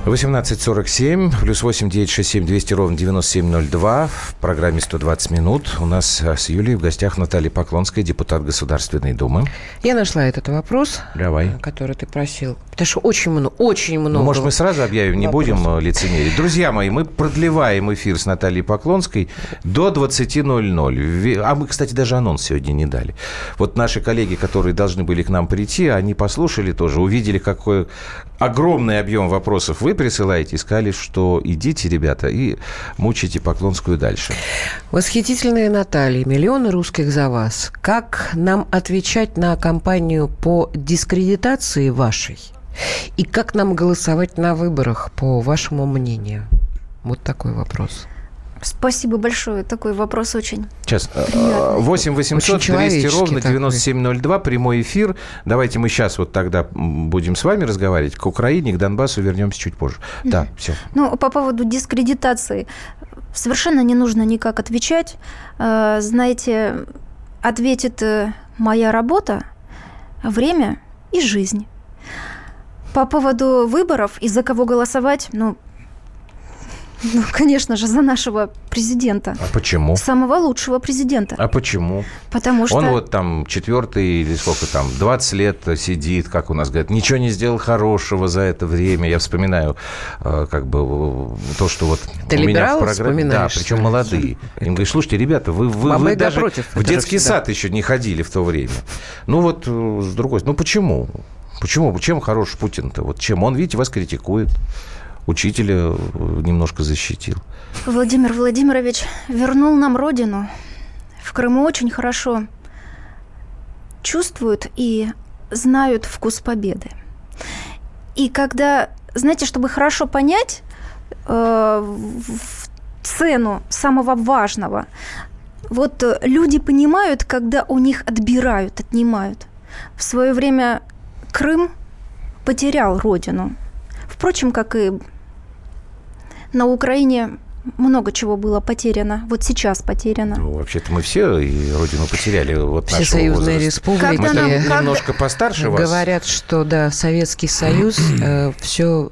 18.47, плюс 8 967 200 ровно 9702. В программе 120 минут у нас а, с Юлией в гостях Наталья Поклонская, депутат Государственной Думы. Я нашла этот вопрос, Давай. который ты просил. Потому что очень много, очень много. Ну, может, мы сразу объявим, не вопросов. будем э, лицемерить. Друзья мои, мы продлеваем эфир с Натальей Поклонской до 20.00. Ви- А мы, кстати, даже анонс сегодня не дали. Вот наши коллеги, которые должны были к нам прийти, они послушали тоже, увидели, какой огромный объем вопросов вы присылаете, и сказали, что идите, ребята, и мучайте Поклонскую дальше. Восхитительная Наталья, миллионы русских за вас. Как нам отвечать на кампанию по дискредитации вашей? И как нам голосовать на выборах, по вашему мнению? Вот такой вопрос. Спасибо большое. Такой вопрос очень. Сейчас. э, Приятно. 8 800 Очень 200 человеческий ровно такой. 9702. Прямой эфир. Давайте мы сейчас вот тогда будем с вами разговаривать. К Украине, к Донбассу вернемся чуть позже. Да, все. Ну, по поводу дискредитации. Совершенно не нужно никак отвечать. Э, Знаете, ответит э, моя работа, время и жизнь. По поводу выборов и за кого голосовать, ну, ну, конечно же, за нашего президента. А почему? Самого лучшего президента. А почему? Потому что... Он вот там четвертый или сколько там, 20 лет сидит, как у нас говорят, ничего не сделал хорошего за это время. Я вспоминаю э, как бы то, что вот Ты у меня в программе... Да, причем молодые. Им говорят, слушайте, ребята, вы, вы, Баба вы даже против, в детский всегда. сад еще не ходили в то время. Ну вот э, с другой стороны, ну почему? Почему? Чем хорош Путин-то? Вот чем? Он, видите, вас критикует. Учителя э, немножко защитил. Владимир Владимирович вернул нам родину. В Крыму очень хорошо чувствуют и знают вкус победы. И когда, знаете, чтобы хорошо понять э, цену самого важного, вот э, люди понимают, когда у них отбирают, отнимают. В свое время Крым потерял родину. Впрочем, как и на Украине много чего было потеряно. Вот сейчас потеряно. Ну, вообще-то мы все и родину потеряли. Вот Все союзные возраста. республики Когда Мы нам- когда- немножко постарше вас. говорят, что да, Советский Союз все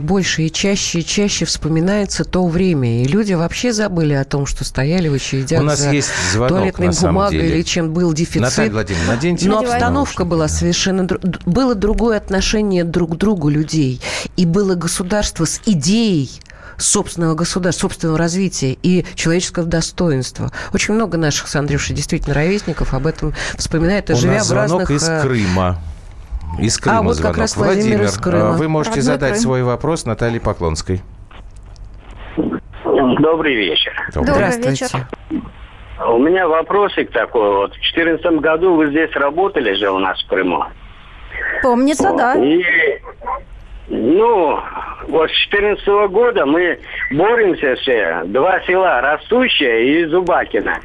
больше и чаще и чаще вспоминается то время. И люди вообще забыли о том, что стояли в очередях У нас за есть звонок, туалетной на самом бумагой деле. или чем был дефицит. Наталья Владимировна, наденьте Но обстановка наушники, была совершенно... Было другое отношение друг к другу людей. И было государство с идеей собственного государства, собственного развития и человеческого достоинства. Очень много наших с Андрюшей действительно ровесников об этом вспоминает, и У живя нас в звонок разных... из э, Крыма. Из Крыма вот как звонок. раз Владимир из Крыма. э, вы можете Родной задать Крым. свой вопрос Наталье Поклонской. Добрый вечер. Добрый. Добрый Здравствуйте. вечер. У меня вопросик такой. Вот в 2014 году вы здесь работали же у нас в Крыму. Помнится, да. И, ну, вот с 2014 года мы боремся все. Два села, Растущее и Зубакина.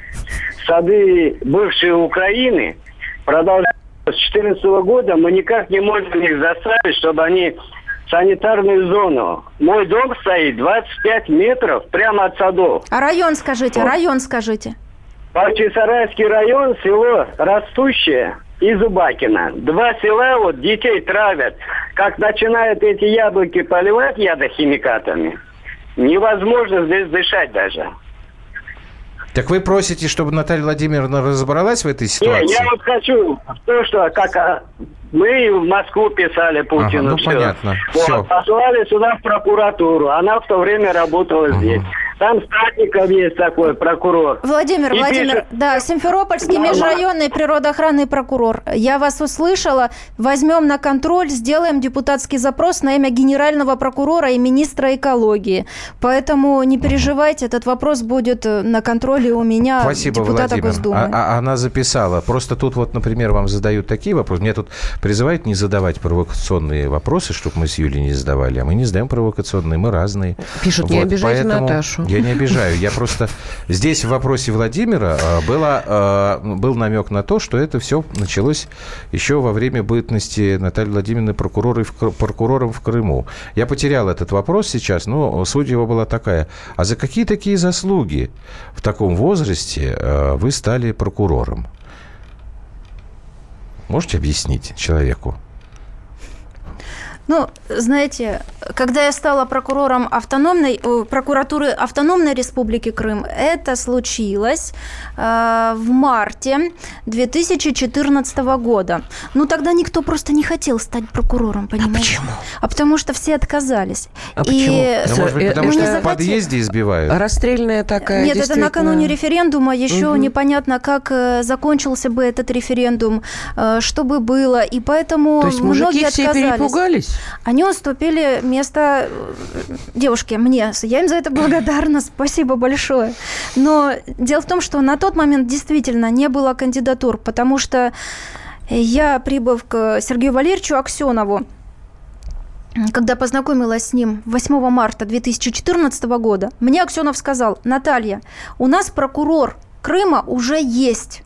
Сады бывшей Украины продолжают. С 2014 года мы никак не можем их заставить, чтобы они санитарную зону. Мой дом стоит 25 метров прямо от садов. А район скажите, Вот. район скажите. Бахчисарайский район, село Растущее. И Зубакина. Два села, вот детей травят. Как начинают эти яблоки поливать ядохимикатами, невозможно здесь дышать даже. Так вы просите, чтобы Наталья Владимировна разобралась в этой ситуации? Не, я вот хочу то, что как а, мы в Москву писали Путину. Ага, ну, всё. понятно. Вот, Всё. Послали сюда в прокуратуру. Она в то время работала здесь. Там Статников есть такой прокурор. Владимир, И Владимир, пишет- да, Симферопольский Да, межрайонный природоохранный прокурор. Я вас услышала. Возьмем на контроль, сделаем депутатский запрос на имя генерального прокурора и министра экологии. Поэтому не переживайте, этот вопрос будет э, на контроле у меня, Спасибо, депутата Владимир. Госдумы. А- а- она записала. Просто тут вот, например, вам задают такие вопросы. Мне тут призывают не задавать провокационные вопросы, чтобы мы с Юлей не задавали. А мы не задаем провокационные, мы разные. Пишут, не обижайте поэтому Наташу. Я не обижаю. Я просто... Здесь в вопросе Владимира э, было, э, был намек на то, что это все началось еще во время бытности Натальи Владимировны прокуророй в прокурором в Крыму. Я потерял этот вопрос сейчас, но суть его была такая. А за какие такие заслуги в таком возрасте э, вы стали прокурором? Можете объяснить человеку? Ну, знаете, когда я стала прокурором автономной, э, прокуратуры Автономной Республики Крым, это случилось э, в марте 2014 года. Ну, тогда никто просто не хотел стать прокурором, понимаете? А почему? А потому что все отказались. А И- почему? Да, может быть, э, потому ну, что не в захотел. подъезде избивают? Расстрельная такая, Нет, это накануне референдума. Еще Мгм. непонятно, как э, закончился бы этот референдум, э, что бы было. И поэтому То есть многие мужики все отказались. перепугались? Они уступили место э, девушке, мне. Я им за это благодарна, *laughs* спасибо большое. Но дело в том, что на тот момент действительно не было кандидатур, потому что я, прибыв к Сергею Валерьевичу Аксенову, когда познакомилась с ним 8 марта 2014 года, мне Аксенов сказал, Наталья, у нас прокурор Крыма уже есть.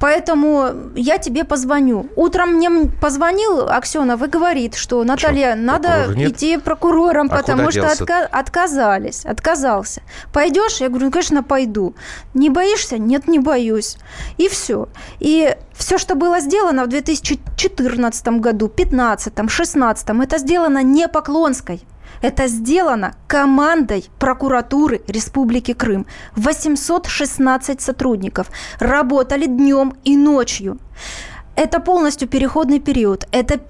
Поэтому я тебе позвоню. Утром мне позвонил Аксенов и говорит, что Наталья, надо прокурора нет? идти прокурором, А потому что отка- отказались, отказался. Пойдешь? Я говорю, ну, конечно, пойду. Не боишься? Нет, не боюсь. И все. И все, что было сделано в 2014 году, 2015, 2016, это сделано не Поклонской. Это сделано командой прокуратуры Республики Крым. 816 сотрудников работали днем и ночью. Это полностью переходный период. Это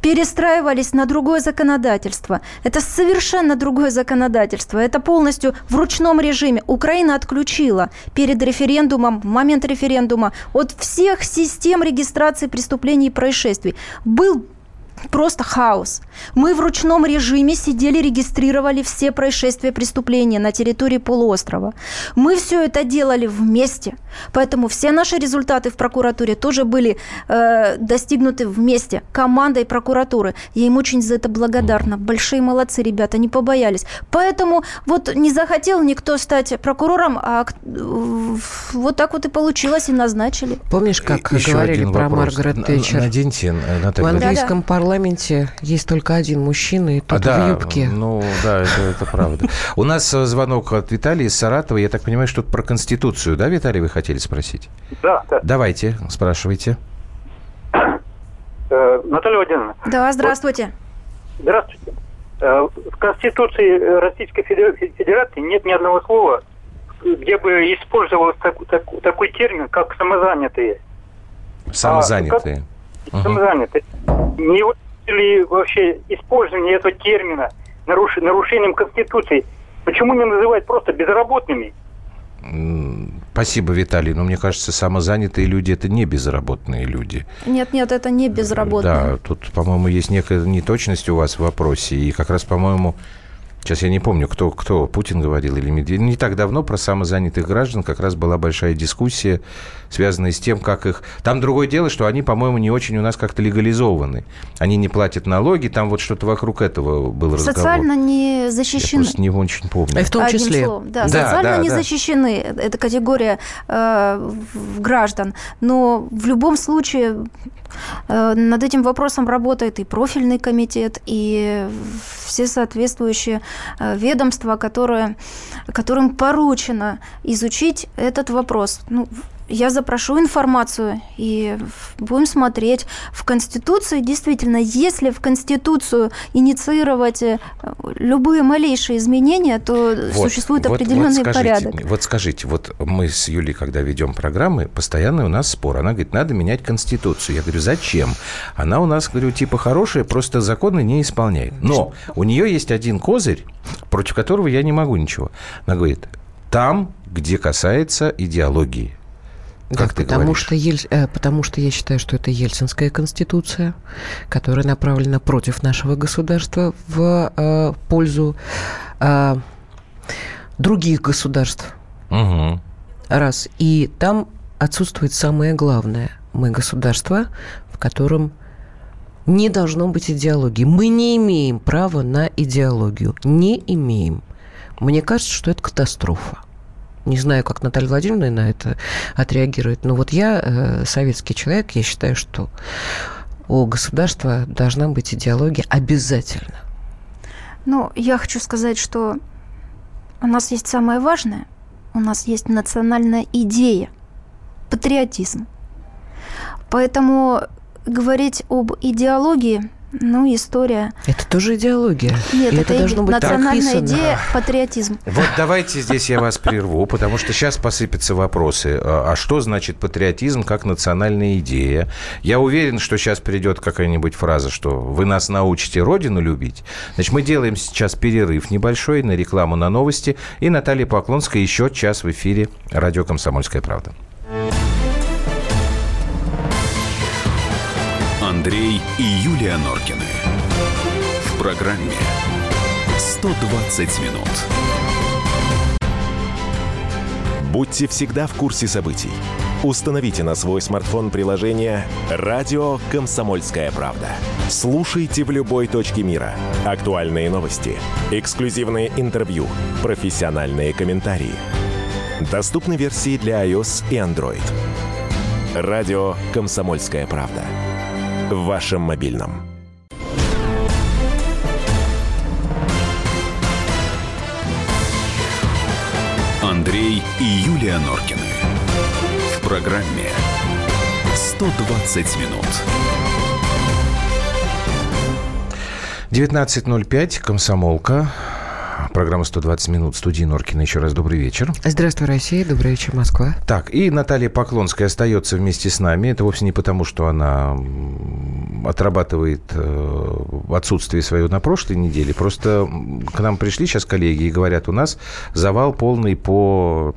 перестраивались на другое законодательство. Это совершенно другое законодательство. Это полностью в ручном режиме. Украина отключила перед референдумом, в момент референдума, от всех систем регистрации преступлений и происшествий. Был просто хаос. Мы в ручном режиме сидели, регистрировали все происшествия преступления на территории полуострова. Мы все это делали вместе. Поэтому все наши результаты в прокуратуре тоже были э, достигнуты вместе, командой прокуратуры. Я им очень за это благодарна. Большие молодцы, ребята, не побоялись. Поэтому вот не захотел никто стать прокурором, а вот так вот и получилось, и назначили. Помнишь, как Еще говорили про вопрос. Маргарет Тэтчер? Наденьте, В Наталья Владимировна. английском парламенте есть только один мужчина, и А, тот в да, юбке. ну да, это, это правда. У нас э, звонок от Виталия из Саратова. Я так понимаю, что про Конституцию, да, Виталий, вы хотели спросить? Да, да. Давайте, спрашивайте. Э, Наталья Владимировна, Да, здравствуйте. здравствуйте. Э, В Конституции Российской Федера- Федерации нет ни одного слова, где бы использовался так- так- такой термин, как самозанятые. Самозанятые. Мгм. Самозанятые. Не является ли вообще использование этого термина наруш- нарушением Конституции? Почему не называть просто безработными? Спасибо, Виталий. Но мне кажется, самозанятые люди – это не безработные люди. Нет, нет, это не безработные. Да, тут, по-моему, есть некая неточность у вас в вопросе. И как раз, по-моему, сейчас я не помню, кто, кто Путин говорил или Медведев. Не так давно про самозанятых граждан как раз была большая дискуссия, связанная с тем, как их... Там другое дело, что они, по-моему, не очень у нас как-то легализованы. Они не платят налоги, там вот что-то вокруг этого был разговор. Социально не Я защищены. просто не очень помню. И в том Одним числе. словом, да, Да, социально да, не да. защищены. Это категория э, граждан. Но в любом случае э, над этим вопросом работает и профильный комитет, и все соответствующие ведомства, которые, которым поручено изучить этот вопрос. Ну, я запрошу информацию и будем смотреть. В Конституции, действительно, если в Конституцию инициировать э, любые малейшие изменения, то вот, существует вот, определенный вот скажите, порядок. Вот скажите, вот мы с Юлей, когда ведем программы, постоянно у нас спор. Она говорит, надо менять Конституцию. Я говорю, зачем? Она у нас, говорю, типа хорошая, просто законы не исполняет. Но у нее есть один козырь, против которого я не могу ничего. Она говорит, там, где касается идеологии. Как да, ты потому говоришь? что, Ель... э, потому что я считаю, что это Ельцинская конституция, которая направлена против нашего государства в э, пользу э, других государств. Угу. Раз. И там отсутствует самое главное. Мы государство, в котором не должно быть идеологии. Мы не имеем права на идеологию. Не имеем. Мне кажется, что это катастрофа. Не знаю, как Наталья Владимировна на это отреагирует, но вот я э, советский человек, я считаю, что у государства должна быть идеология обязательно. Ну, я хочу сказать, что у нас есть самое важное. У нас есть национальная идея, патриотизм. Поэтому говорить об идеологии ну, история. Это тоже идеология. Нет, это, это должно быть национальная так идея, патриотизм. Вот давайте здесь я вас прерву, потому что сейчас посыпятся вопросы. А, а что значит патриотизм как национальная идея? Я уверен, что сейчас придет какая-нибудь фраза, что вы нас научите Родину любить. Значит, мы делаем сейчас перерыв небольшой на рекламу на новости. И Наталья Поклонская еще час в эфире радио «Комсомольская правда». Андрей и Юлия Норкины. В программе 120 минут. Будьте всегда в курсе событий. Установите на свой смартфон приложение «Радио Комсомольская правда». Слушайте в любой точке мира. Актуальные новости, эксклюзивные интервью, профессиональные комментарии. Доступны версии для iOS и Android. «Радио Комсомольская правда» в вашем мобильном. Андрей и Юлия Норкины. В программе 120 минут. 19.05, комсомолка. Программа «120 минут» студии Норкина. Еще раз добрый вечер. Здравствуй, Россия. Добрый вечер, Москва. Так, и Наталья Поклонская остается вместе с нами. Это вовсе не потому, что она отрабатывает э, отсутствие свое на прошлой неделе. Просто к нам пришли сейчас коллеги и говорят, у нас завал полный по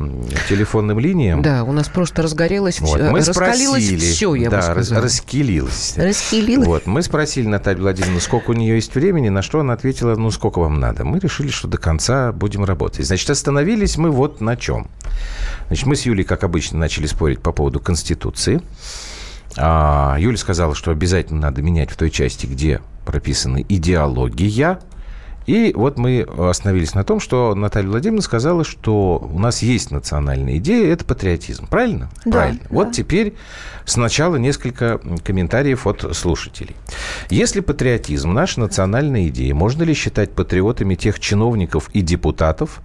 телефонным линиям. Да, у нас просто разгорелось вот. все. Мы раскалилось спросили, все, я да, бы сказала. раскилилось. Раскилилось. Вот. Мы спросили Наталью Владимировну, сколько у нее есть времени, на что она ответила, ну, сколько вам надо. Мы решили, что до конца будем работать. Значит, остановились мы вот на чем. Значит, мы с Юлей, как обычно, начали спорить по поводу Конституции. А, Юля сказала, что обязательно надо менять в той части, где прописана идеология. И вот мы остановились на том, что Наталья Владимировна сказала, что у нас есть национальная идея, это патриотизм. Правильно? Да, Правильно. да. Вот теперь сначала несколько комментариев от слушателей. Если патриотизм – наша национальная идея, можно ли считать патриотами тех чиновников и депутатов,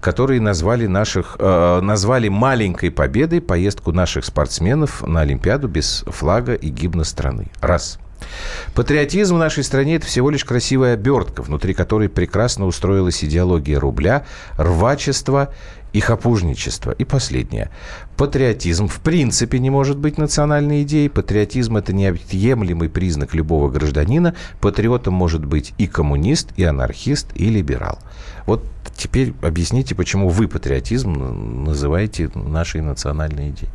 которые назвали, наших, э, назвали маленькой победой поездку наших спортсменов на Олимпиаду без флага и гимна страны? Раз. Патриотизм в нашей стране – это всего лишь красивая обертка, внутри которой прекрасно устроилась идеология рубля, рвачества и хапужничества. И последнее. Патриотизм в принципе не может быть национальной идеей. Патриотизм – это неотъемлемый признак любого гражданина. Патриотом может быть и коммунист, и анархист, и либерал. Вот теперь объясните, почему вы патриотизм называете нашей национальной идеей.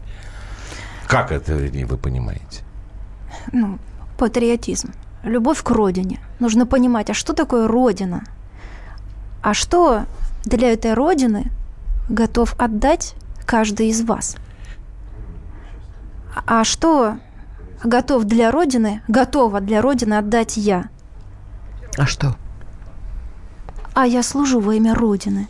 Как это вы понимаете? Ну, патриотизм, любовь к родине. Нужно понимать, а что такое родина? А что для этой родины готов отдать каждый из вас? А что готов для родины, готова для родины отдать я? А что? А я служу во имя родины.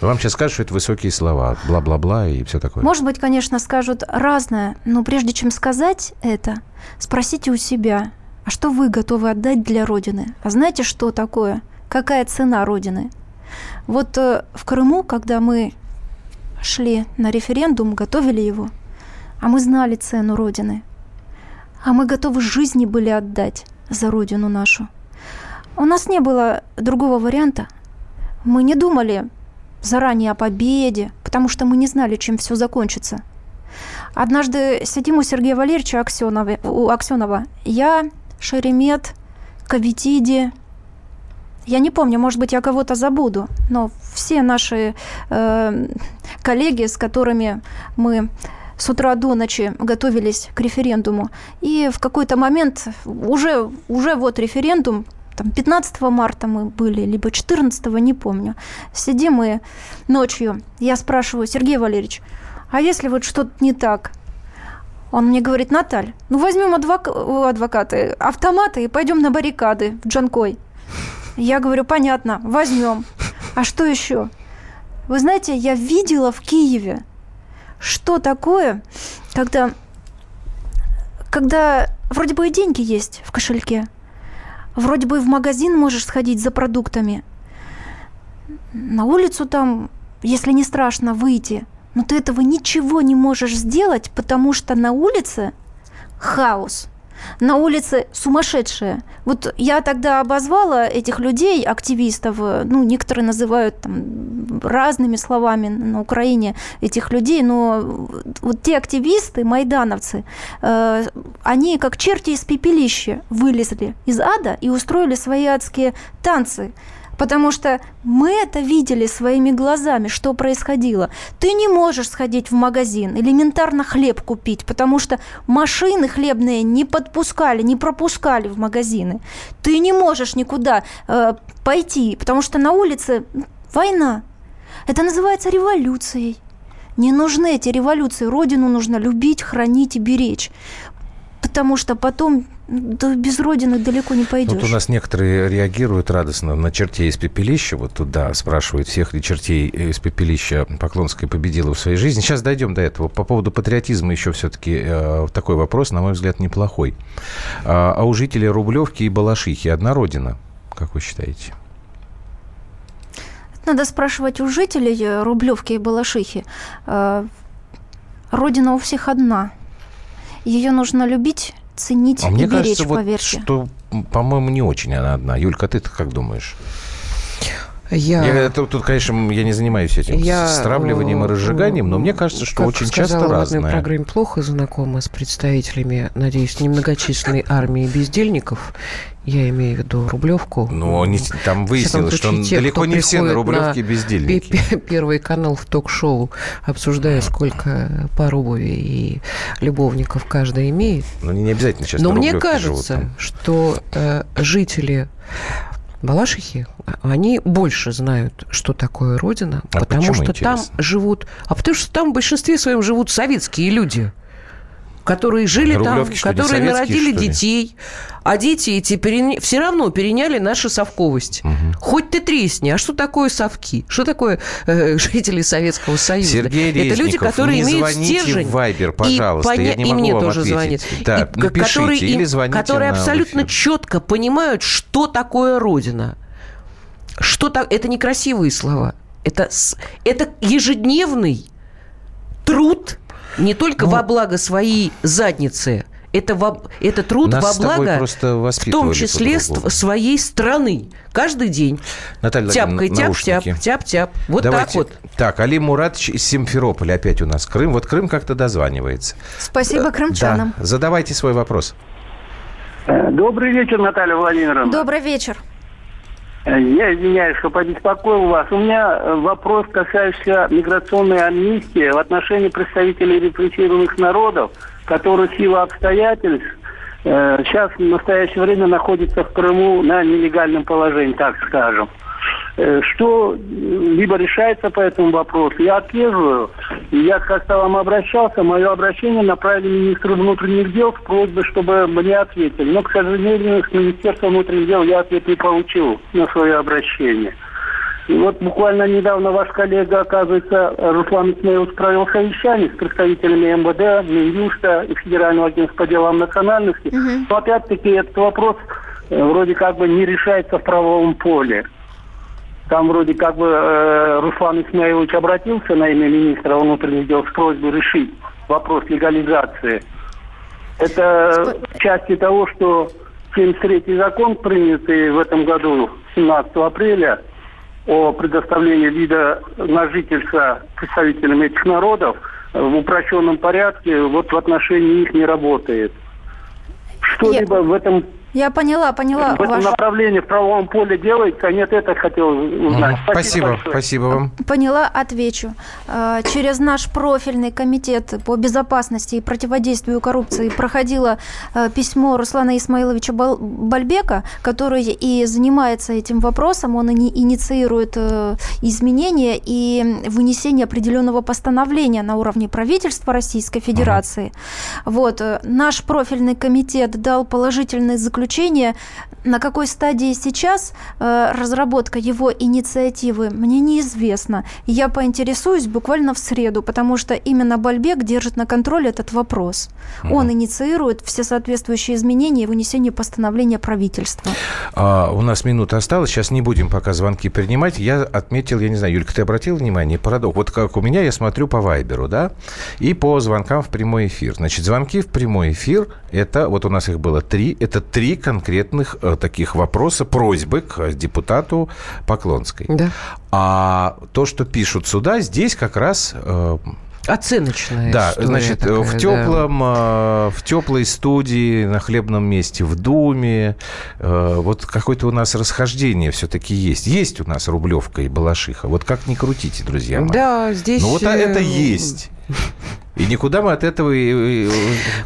Вам сейчас скажут, что это высокие слова, бла-бла-бла и все такое. Может быть, конечно, скажут разное, но прежде чем сказать это, спросите у себя, а что вы готовы отдать для Родины? А знаете, что такое? Какая цена Родины? Вот э, в Крыму, когда мы шли на референдум, готовили его, а мы знали цену Родины, а мы готовы жизни были отдать за Родину нашу. У нас не было другого варианта. Мы не думали заранее о победе, потому что мы не знали, чем все закончится. Однажды сидим у Сергея Валерьевича Аксенова, у Аксенова. Я, Шеремет, Кавитиди. Я не помню, может быть, я кого-то забуду, но все наши э, коллеги, с которыми мы с утра до ночи готовились к референдуму. И в какой-то момент уже, уже вот референдум, там 15 марта мы были, либо 14, не помню. Сидим мы ночью, я спрашиваю, Сергей Валерьевич, а если вот что-то не так? Он мне говорит, Наталь, ну возьмем адвок... адвокаты, автоматы и пойдем на баррикады в Джанкой. Я говорю, понятно, возьмем. А что еще? Вы знаете, я видела в Киеве, что такое, когда, когда вроде бы и деньги есть в кошельке, вроде бы в магазин можешь сходить за продуктами, на улицу там, если не страшно, выйти – но ты этого ничего не можешь сделать, потому что на улице хаос. На улице сумасшедшие. Вот я тогда обозвала этих людей, активистов, ну, некоторые называют там разными словами на Украине этих людей, но вот те активисты, майдановцы, э, они как черти из пепелища вылезли из ада и устроили свои адские танцы потому что мы это видели своими глазами, что происходило. Ты не можешь сходить в магазин, элементарно хлеб купить, потому что машины хлебные не подпускали, не пропускали в магазины. Ты не можешь никуда э, пойти, потому что на улице война. Это называется революцией. Не нужны эти революции. Родину нужно любить, хранить и беречь. Потому что потом да без родины далеко не пойдешь. Вот у нас некоторые реагируют радостно на чертей из пепелища. Вот туда спрашивают, всех ли чертей из пепелища Поклонская победила в своей жизни. Сейчас дойдем до этого. По поводу патриотизма еще все-таки э, такой вопрос, на мой взгляд, неплохой. А, а у жителей Рублевки и Балашихи одна родина, как вы считаете? Надо спрашивать у жителей э, Рублевки и Балашихи. Э, родина у всех одна. Ее нужно любить ценить а и мне беречь, кажется, поверьте. Вот, что, по-моему, не очень она одна. Юлька, ты как думаешь? Я... я тут, тут, конечно, я не занимаюсь этим я... стравливанием и разжиганием, но мне кажется, что как очень сказала часто в разное. одной программе плохо знакома с представителями, надеюсь, немногочисленной армии бездельников. Я имею в виду Рублевку. Но они, там выяснилось, случае, что те, далеко не все на Рублевке на бездельники. *laughs* Первый канал в ток-шоу, обсуждая, сколько пар обуви и любовников каждая имеет. Ну, не обязательно сейчас Но мне кажется, что э, жители Балашихи, они больше знают, что такое Родина, а потому что интересно? там живут... А потому что там в большинстве своем живут советские люди которые жили Рублевки, там, которые народили что ли? детей, а дети эти переня... все равно переняли нашу совковость. Угу. Хоть ты тресни, а что такое совки? Что такое э, *laughs* жители Советского Союза? Сергей Это люди, которые не имеют стержень. в Вайбер, пожалуйста, и, поня... я не и могу мне вам тоже ответить. звонит. Да, и, напишите, которые, или звоните которые абсолютно эфир. четко понимают, что такое Родина. Что так? Это некрасивые слова. Это, это ежедневный труд не только Ну, во благо своей задницы, это, во, это труд Нас во с тобой благо, просто в том числе своей страны. Каждый день. Наталья Тяпкой, Владимировна, тяп-тяп, наушники. тяп-тяп. Вот Давайте. так вот. Так, Али Муратович из Симферополя опять у нас. Крым. Вот Крым как-то дозванивается. Спасибо крымчанам. Да. Задавайте свой вопрос. Э, Добрый вечер, Наталья Владимировна. Добрый вечер. Э, Я извиняюсь, что побеспокоил вас. У меня э, вопрос, касающийся миграционной амнистии в отношении представителей репрессированных народов, которые в силу обстоятельств э, сейчас в настоящее время находятся в Крыму на нелегальном положении, так скажем. Э, Что э, либо решается по этому вопросу, я отслеживаю. Я к вам обращался, мое обращение направили министру внутренних дел с просьбой, чтобы мне ответили. Но, к сожалению, с Министерства внутренних дел я ответ не получил на свое обращение. И вот буквально недавно ваш коллега, оказывается, Руслан Исмаилович провел совещание с представителями МВД, Минюста и Федерального агентства по делам национальности. Мгм. Но опять-таки этот вопрос э, вроде как бы не решается в правовом поле. Там вроде как бы э, Руслан Исмаилович обратился на имя министра внутренних дел с просьбой решить вопрос легализации. Это в части того, что 73-й закон, принятый в этом году, 17 апреля, о предоставлении вида на жительство представителям этих народов в упрощенном порядке, вот в отношении их не работает. Что-либо в этом Я поняла, поняла. в этом ваш- направлении в правовом поле делается? Нет, это хотел узнать. Мгм. Спасибо, большое. спасибо вам. Поняла, отвечу. Э, Через наш профильный комитет по безопасности и противодействию коррупции проходило э, письмо Руслана Исмаиловича Бал- Бальбека, который и занимается этим вопросом. Он ини- инициирует э, изменения и вынесение определенного постановления на уровне правительства Российской Федерации. Вот. э, Наш профильный комитет дал положительное заключение. На какой стадии сейчас э, разработка его инициативы, мне неизвестно. Я поинтересуюсь буквально в среду, потому что именно Бальбек держит на контроле этот вопрос. Он инициирует все соответствующие изменения и вынесение постановления правительства. А, у нас минута осталась, сейчас не будем пока звонки принимать. Я отметил, я не знаю, Юлька, ты обратил внимание, парадокс. Вот как у меня, я смотрю по Вайберу, да, и по звонкам в прямой эфир. Значит, звонки в прямой эфир, это, вот у нас их было три, это три конкретных э, таких вопроса, просьбы к депутату Поклонской. Да. А то, что пишут сюда, здесь как раз... э, Оценочная да, значит, такая, в да. теплом, э, в теплой студии, на хлебном месте, в Думе, э, вот какое-то у нас расхождение все-таки есть. Есть у нас Рублевка и Балашиха. Вот как ни крутите, друзья мои. Да, здесь... Ну вот а э, это есть. И никуда мы от этого...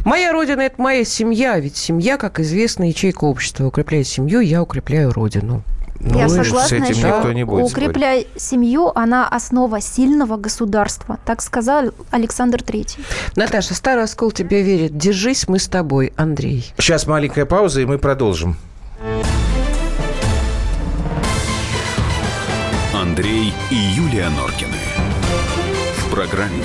Моя родина – это моя семья, ведь семья, как известно, ячейка общества. Укрепляя семью, я укрепляю родину. Ну, Я согласна. с этим еще никто не будет укрепляй семью, она основа сильного государства. Так сказал Александр Третий. Наташа, старый оскол тебе верит. Держись, мы с тобой, Андрей. Сейчас маленькая пауза, и мы продолжим. Андрей и Юлия Норкины. В программе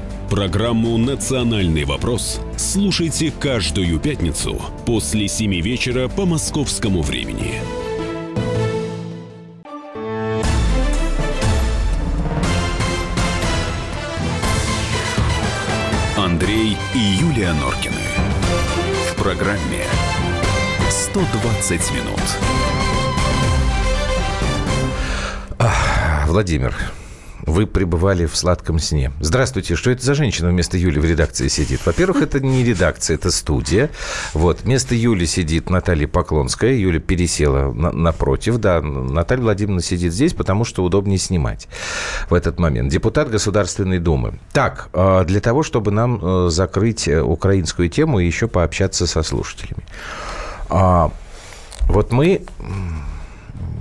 Программу «Национальный вопрос» слушайте каждую пятницу после 7 вечера по московскому времени. Андрей и Юлия Норкины. В программе 120 минут. Владимир, вы пребывали в сладком сне. Здравствуйте, что это за женщина вместо Юли в редакции сидит? Во-первых, это не редакция, это студия. Вот, вместо Юли сидит Наталья Поклонская. Юля пересела на- напротив. Да, Наталья Владимировна сидит здесь, потому что удобнее снимать в этот момент. Депутат Государственной Думы. Так, э, для того, чтобы нам э, закрыть э, украинскую тему и еще пообщаться со слушателями. А, Вот мы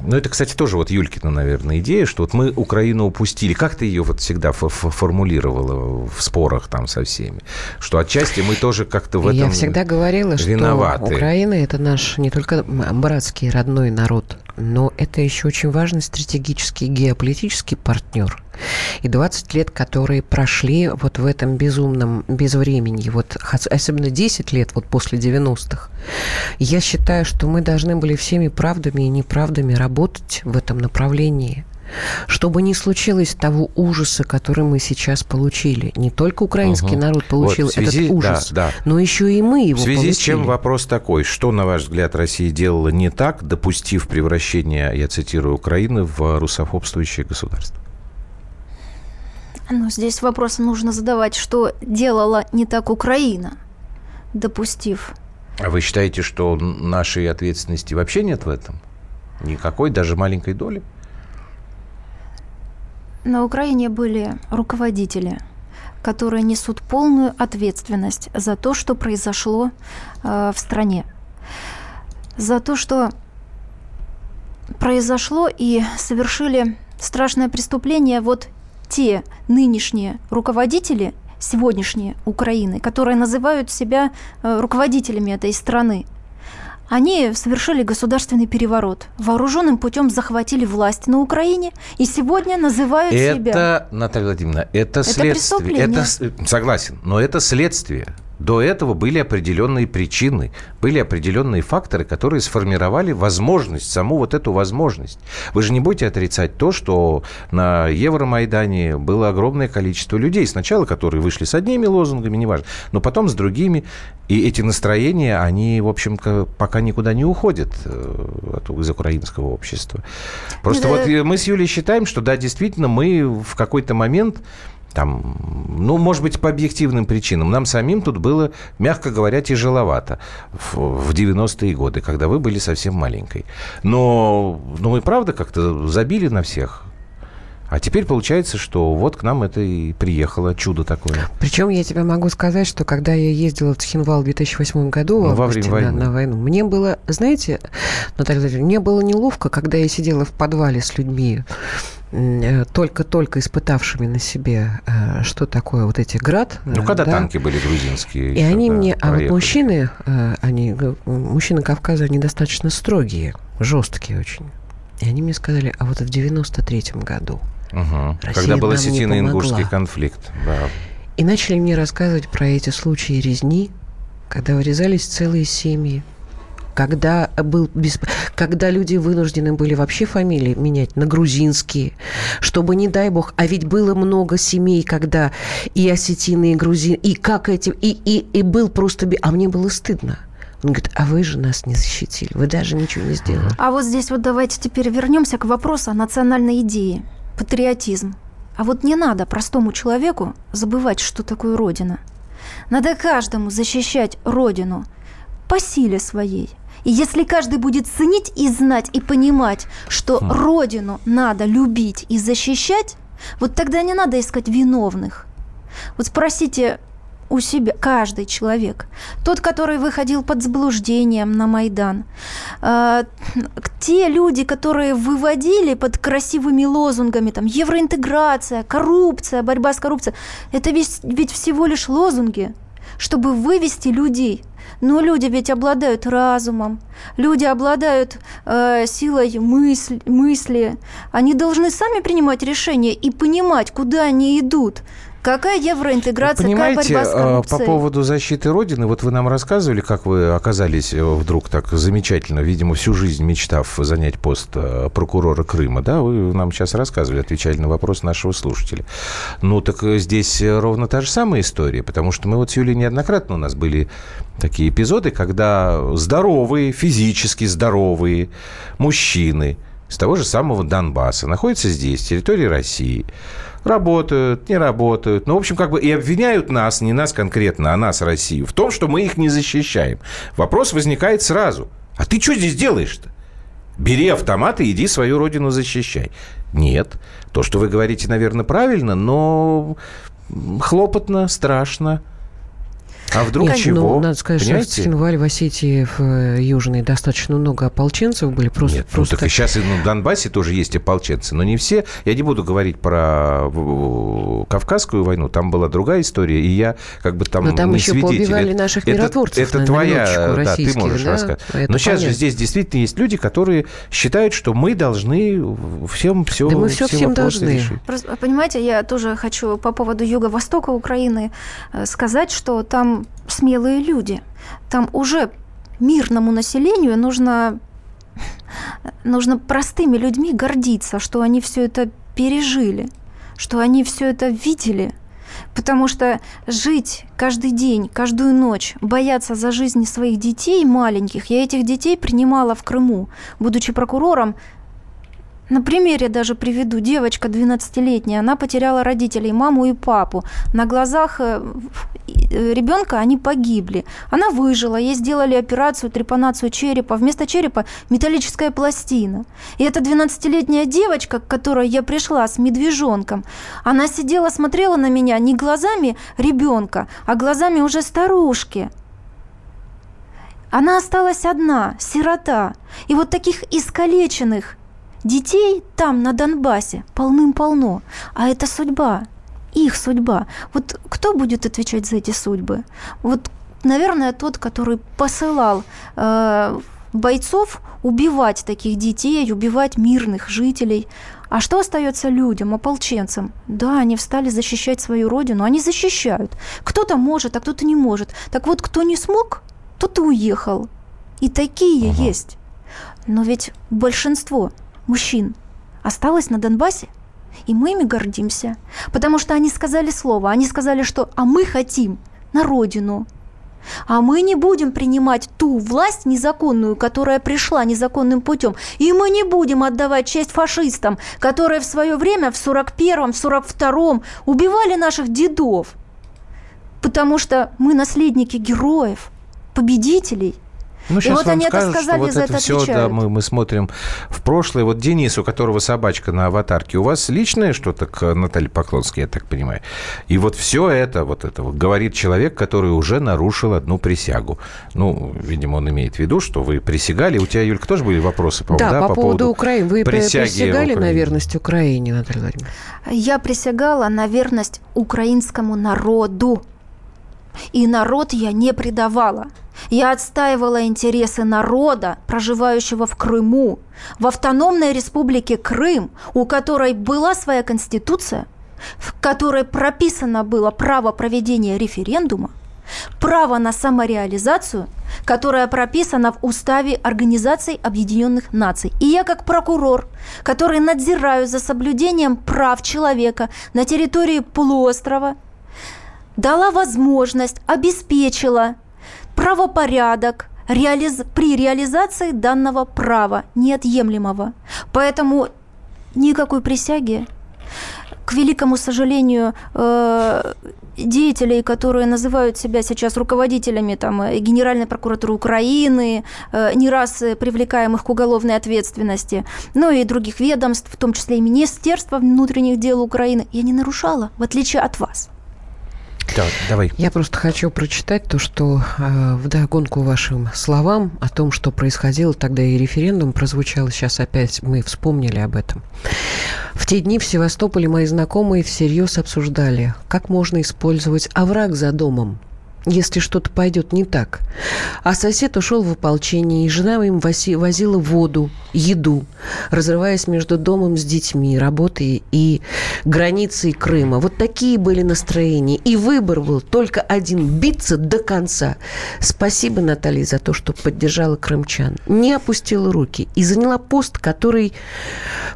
ну, это, кстати, тоже вот Юлькина, наверное, идея, что вот мы Украину упустили. Как ты ее вот всегда фо- фо- формулировала в спорах там со всеми? Что отчасти мы тоже как-то в этом Я всегда говорила, что виноваты. Украина – это наш не только братский родной народ, но это еще очень важный стратегический геополитический партнер. И 20 лет, которые прошли вот в этом безумном безвременье, вот особенно 10 лет вот после 90-х, я считаю, что мы должны были всеми правдами и неправдами работать в этом направлении чтобы не случилось того ужаса, который мы сейчас получили. Не только украинский Мгм. народ получил Вот связи- этот ужас, да, да. но еще и мы его В связи получили. с чем вопрос такой? Что, на ваш взгляд, Россия делала не так, допустив превращение, я цитирую, Украины в русофобствующее государство? Ну, здесь вопрос нужно задавать, что делала не так Украина, допустив. А вы считаете, что нашей ответственности вообще нет в этом? Никакой, даже маленькой доли? На Украине были руководители, которые несут полную ответственность за то, что произошло э, в стране. За то, что произошло и совершили страшное преступление вот те нынешние руководители, сегодняшние Украины, которые называют себя э, руководителями этой страны, они совершили государственный переворот. Вооруженным путем захватили власть на Украине и сегодня называют это, себя... Это, Наталья Владимировна, это, это следствие. Это, согласен, но это следствие. До этого были определенные причины, были определенные факторы, которые сформировали возможность, саму вот эту возможность. Вы же не будете отрицать то, что на Евромайдане было огромное количество людей, сначала которые вышли с одними лозунгами, неважно, но потом с другими. И эти настроения, они, в общем-то, пока никуда не уходят э, из украинского общества. Просто да. вот мы с Юлей считаем, что да, действительно, мы в какой-то момент там, ну, может быть, по объективным причинам. Нам самим тут было, мягко говоря, тяжеловато в, в 90-е годы, когда вы были совсем маленькой. Но, ну, мы правда как-то забили на всех. А теперь получается, что вот к нам это и приехало, чудо такое. Причем я тебе могу сказать, что когда я ездила в Цхинвал в 2008 году, ну, во время войны. На, на войну, мне было, знаете, Наталья Владимировна, мне было неловко, когда я сидела в подвале с людьми, Э, только-только испытавшими на себе, э, что такое вот эти град. Ну, когда да? танки были грузинские. И они мне, проехали. а вот мужчины, э, они, мужчины Кавказа, они достаточно строгие, жесткие очень. И они мне сказали, а вот в 93-м году угу. Когда был осетино-ингушский конфликт. Да. И начали мне рассказывать про эти случаи резни, когда вырезались целые семьи, когда, был без... когда люди вынуждены были вообще фамилии менять на грузинские, чтобы, не дай бог, а ведь было много семей, когда и осетины, и грузины, и как эти, и, и, и был просто... А мне было стыдно. Он говорит, а вы же нас не защитили, вы даже ничего не сделали. А вот здесь вот давайте теперь вернемся к вопросу о национальной идее, патриотизм. А вот не надо простому человеку забывать, что такое Родина. Надо каждому защищать Родину по силе своей. И если каждый будет ценить и знать, и понимать, что хм. Родину надо любить и защищать, вот тогда не надо искать виновных. Вот спросите у себя каждый человек. Тот, который выходил под заблуждением на Майдан. Э, те люди, которые выводили под красивыми лозунгами, там, евроинтеграция, коррупция, борьба с коррупцией, это ведь, ведь всего лишь лозунги, чтобы вывести людей но люди ведь обладают разумом, люди обладают э, силой мысль, мысли. Они должны сами принимать решения и понимать, куда они идут. Какая евроинтеграция, Понимаете, какая борьба с а, коррупцией? по поводу защиты Родины, вот вы нам рассказывали, как вы оказались э, вдруг так замечательно, видимо, всю жизнь мечтав занять пост э, прокурора Крыма, да, вы нам сейчас рассказывали, отвечали на вопрос нашего слушателя. Ну, так э, здесь ровно та же самая история, потому что мы вот с Юлей неоднократно у нас были такие эпизоды, когда здоровые, физически здоровые мужчины с того же самого Донбасса находятся здесь, территории России, работают, не работают. Ну, в общем, как бы и обвиняют нас, не нас конкретно, а нас, Россию, в том, что мы их не защищаем. Вопрос возникает сразу. А ты что здесь делаешь-то? Бери автомат и иди свою родину защищай. Нет. То, что вы говорите, наверное, правильно, но хлопотно, страшно. А вдруг Нет, чего? Ну, надо сказать, Понимаете? что в Цхинвале, в Осетии, в э, Южной достаточно много ополченцев были. Просто, Нет, просто... ну так и сейчас и на Донбассе тоже есть ополченцы, но не все. Я не буду говорить про Кавказскую войну, там была другая история, и я как бы там Но там не еще свидетель. поубивали наших миротворцев. Это, это на, твоя, да, ты можешь да? рассказать. Это но сейчас понятно. же здесь действительно есть люди, которые считают, что мы должны всем все Да мы все, все всем должны. Решить. Просто, понимаете, я тоже хочу по поводу юго-востока Украины э, сказать, что там смелые люди. Там уже мирному населению нужно, нужно простыми людьми гордиться, что они все это пережили, что они все это видели. Потому что жить каждый день, каждую ночь, бояться за жизни своих детей маленьких, я этих детей принимала в Крыму, будучи прокурором, на примере даже приведу. Девочка 12-летняя, она потеряла родителей, маму и папу. На глазах э, э, ребенка они погибли. Она выжила, ей сделали операцию, трепанацию черепа. Вместо черепа металлическая пластина. И эта 12-летняя девочка, к которой я пришла с медвежонком, она сидела, смотрела на меня не глазами ребенка, а глазами уже старушки. Она осталась одна, сирота. И вот таких искалеченных Детей там, на Донбассе, полным-полно. А это судьба, их судьба. Вот кто будет отвечать за эти судьбы? Вот, наверное, тот, который посылал э, бойцов убивать таких детей, убивать мирных жителей. А что остается людям, ополченцам? Да, они встали защищать свою родину, они защищают. Кто-то может, а кто-то не может. Так вот, кто не смог, тот и уехал. И такие угу. есть. Но ведь большинство мужчин осталось на Донбассе, и мы ими гордимся. Потому что они сказали слово, они сказали, что «а мы хотим на родину», а мы не будем принимать ту власть незаконную, которая пришла незаконным путем. И мы не будем отдавать честь фашистам, которые в свое время в 41-м, в 42-м убивали наших дедов. Потому что мы наследники героев, победителей – ну, сейчас и вот вам они скажут, это сказали, что вот это все, да, мы, мы смотрим в прошлое. Вот Денис, у которого собачка на аватарке, у вас личное что-то к Наталье Поклонской, я так понимаю. И вот все это, вот это вот говорит человек, который уже нарушил одну присягу. Ну, видимо, он имеет в виду, что вы присягали. У тебя, Юлька, тоже были вопросы по, да, да, по, по поводу Украины. Вы присягали на верность Украине, Наталья Владимировна? Я присягала на верность украинскому народу. И народ я не предавала. Я отстаивала интересы народа, проживающего в Крыму, в автономной республике Крым, у которой была своя конституция, в которой прописано было право проведения референдума, право на самореализацию, которое прописано в Уставе Организации Объединенных Наций. И я как прокурор, который надзираю за соблюдением прав человека на территории полуострова, дала возможность, обеспечила правопорядок реализ... при реализации данного права неотъемлемого. Поэтому никакой присяги к великому сожалению, э, деятелей, которые называют себя сейчас руководителями там, э, Генеральной прокуратуры Украины, э, не раз привлекаемых к уголовной ответственности, ну и других ведомств, в том числе и Министерства внутренних дел Украины, я не нарушала, в отличие от вас. Так, давай. Я просто хочу прочитать то, что э, в догонку вашим словам о том, что происходило тогда и референдум прозвучал, сейчас опять мы вспомнили об этом. В те дни в Севастополе мои знакомые всерьез обсуждали, как можно использовать овраг за домом если что-то пойдет не так. А сосед ушел в ополчение, и жена им возила воду, еду, разрываясь между домом с детьми, работой и границей Крыма. Вот такие были настроения. И выбор был только один – биться до конца. Спасибо, Наталья, за то, что поддержала крымчан. Не опустила руки и заняла пост, который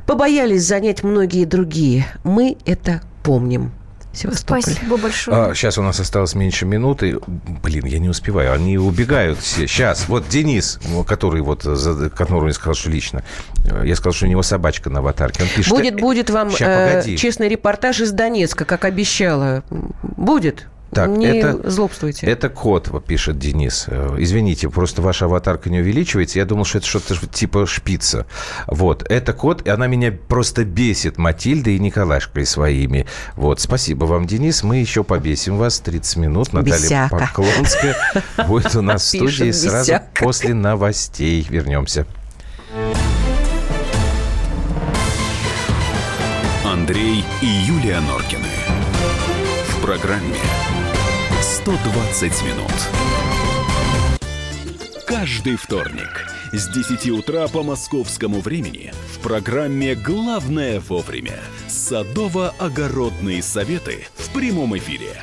побоялись занять многие другие. Мы это помним. Севастополь. Спасибо большое. А, сейчас у нас осталось меньше минуты. Блин, я не успеваю. Они убегают все. Сейчас. Вот Денис, который вот, за, которому я сказал, что лично. Я сказал, что у него собачка на аватарке. Он пишет... Будет, будет вам Сейчас, э, честный репортаж из Донецка, как обещала. Будет. Так, не это, злобствуйте. Это код, пишет Денис. Э, извините, просто ваша аватарка не увеличивается. Я думал, что это что-то типа шпица. Вот, это код, и она меня просто бесит Матильдой и Николашкой своими. Вот, спасибо вам, Денис. Мы еще побесим вас 30 минут. Наталья Бесяка. Поклонская *laughs* будет у нас в студии сразу после новостей. Вернемся. Андрей и Юлия Норкины. В программе 120 минут. Каждый вторник с 10 утра по московскому времени в программе «Главное вовремя» садово-огородные советы в прямом эфире.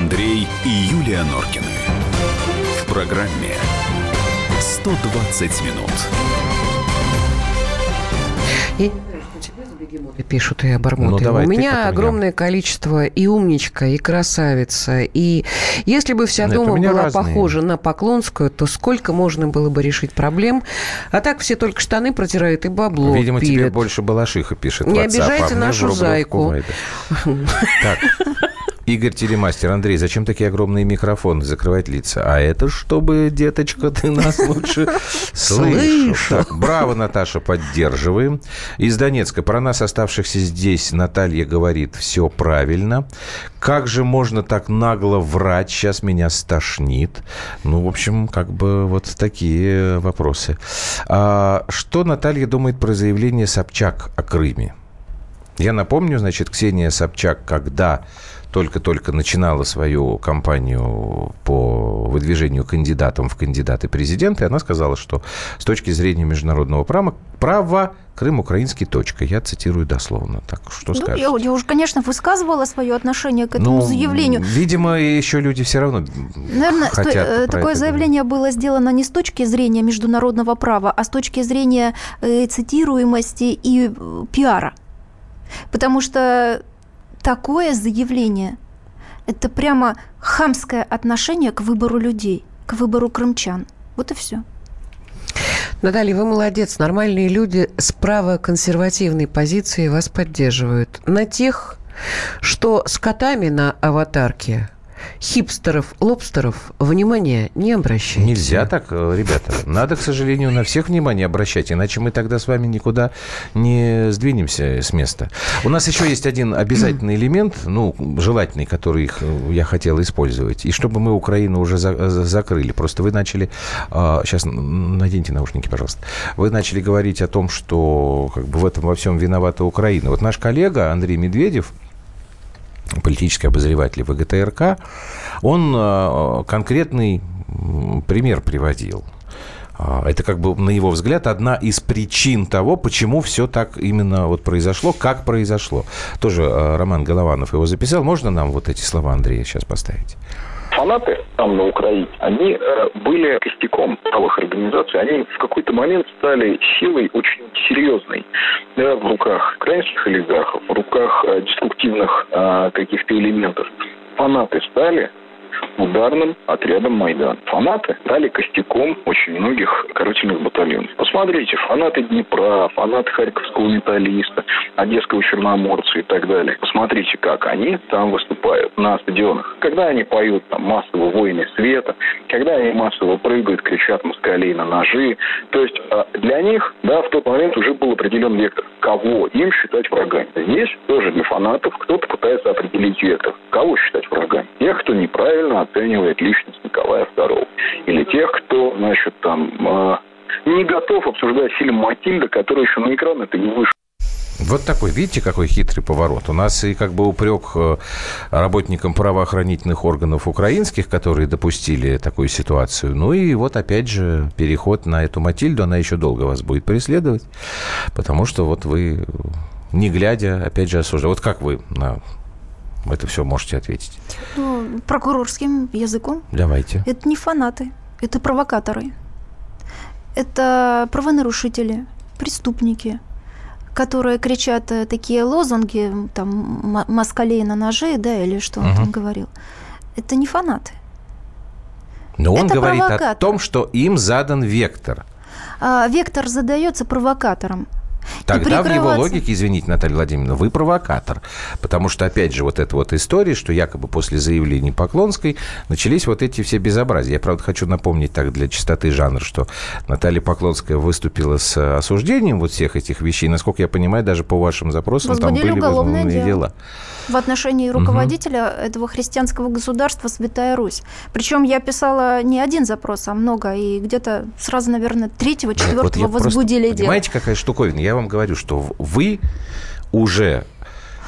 Андрей и Юлия Норкины. В программе 120 минут. пишут и обормоты. Ну, давай, У меня у меня. огромное количество и умничка, и красавица. И если бы вся Нет, дома была разные. похожа на Поклонскую, то сколько можно было бы решить проблем? А так все только штаны протирают и бабло Видимо, тебе пилят. больше Балашиха пишет. Не WhatsApp, обижайте а мне в нашу зайку. Так. *laughs* Игорь Телемастер, Андрей, зачем такие огромные микрофоны закрывать лица? А это чтобы, деточка, ты нас лучше *laughs* слышал. Браво, Наташа, поддерживаем. Из Донецка. Про нас, оставшихся здесь, Наталья говорит, все правильно. Как же можно так нагло врать? Сейчас меня стошнит. Ну, в общем, как бы вот такие вопросы. А, что Наталья думает про заявление Собчак о Крыме? Я напомню, значит, Ксения Собчак, когда только-только начинала свою кампанию по выдвижению кандидатом в кандидаты президента, и она сказала, что с точки зрения международного права, права Крым украинский точка. Я цитирую дословно. Так что Ну, скажешь? я, я уже, конечно, высказывала свое отношение к этому Ну, заявлению. Видимо, еще люди все равно Наверное, сто- хотят э, про такое это заявление было сделано не с точки зрения международного права, а с точки зрения э, цитируемости и э, пиара. Потому что такое заявление – это прямо хамское отношение к выбору людей, к выбору крымчан. Вот и все. Наталья, вы молодец. Нормальные люди с правоконсервативной позиции вас поддерживают. На тех, что с котами на аватарке, хипстеров, лобстеров, внимания не обращайте. Нельзя так, э, ребята. Надо, к сожалению, на всех внимание обращать, иначе мы тогда с вами никуда не сдвинемся с места. У нас еще есть один *clears throat* обязательный элемент, ну, желательный, который их, э, я хотел использовать. И чтобы мы Украину уже за- за- закрыли. Просто вы начали... Сейчас наденьте наушники, пожалуйста. Вы начали говорить о том, что как бы в этом во всем виновата Украина. Вот наш коллега Андрей Медведев, политический обозреватель ВГТРК, он э, конкретный пример приводил. А, Это как бы, на его взгляд, одна из причин того, почему все так именно вот произошло, как произошло. Тоже э, Роман Голованов его записал. Можно нам вот эти слова Андрея сейчас поставить? Фанаты там на Украине, они э, были костяком правых организаций, они в какой-то момент стали силой очень серьезной да, в руках украинских олигархов, в руках э, деструктивных э, каких-то элементов. Фанаты стали ударным отрядом Майдан. Фанаты стали костяком очень многих карательных батальонов. Посмотрите, фанаты Днепра, фанаты Харьковского металлиста, Одесского черноморца и так далее. Посмотрите, как они там выступают на стадионах. Когда они поют там массово «Войны света», когда они массово прыгают, кричат москалей на ножи. То есть э, для них, да, в тот момент уже был определен вектор, кого им считать врагами. Здесь тоже для фанатов кто-то пытается определить вектор, кого считать врагами. Тех, кто неправильно оценивает личность Николая II. Или тех, кто, значит, там э, не готов обсуждать фильм «Матильда», который еще на экран это не вышел. Вот такой, видите, какой хитрый поворот. У нас и как бы упрек э, работникам правоохранительных органов украинских, которые допустили такую ситуацию. Ну и вот опять же переход на эту Матильду, она еще долго вас будет преследовать, потому что вот вы, не глядя, опять же осуждаете. Вот как вы на это все можете ответить? Ну, прокурорским языком. Давайте. Это не фанаты, это провокаторы. Это правонарушители, преступники, которые кричат э, такие лозунги, там, москалей на ноже, да, или что он Мгм. там говорил. Это не фанаты. Но он Это говорит о провокатор. том, что им задан вектор. А вектор задается провокатором. Тогда в его логике, извините, Наталья Владимировна, вы провокатор. Потому что, опять же, вот эта вот история, что якобы после заявлений Поклонской начались вот эти все безобразия. Я, правда, хочу напомнить так для чистоты жанра, что Наталья Поклонская выступила с осуждением вот всех этих вещей. Насколько я понимаю, даже по вашим запросам там были возбуждены дело. дела. В отношении руководителя этого христианского государства Святая Русь. Причем я писала не один запрос, а много, и где-то сразу, наверное, третьего, Вот четвертого просто- возбудили дело. Понимаете, какая штуковина? Я вам говорю, что вы уже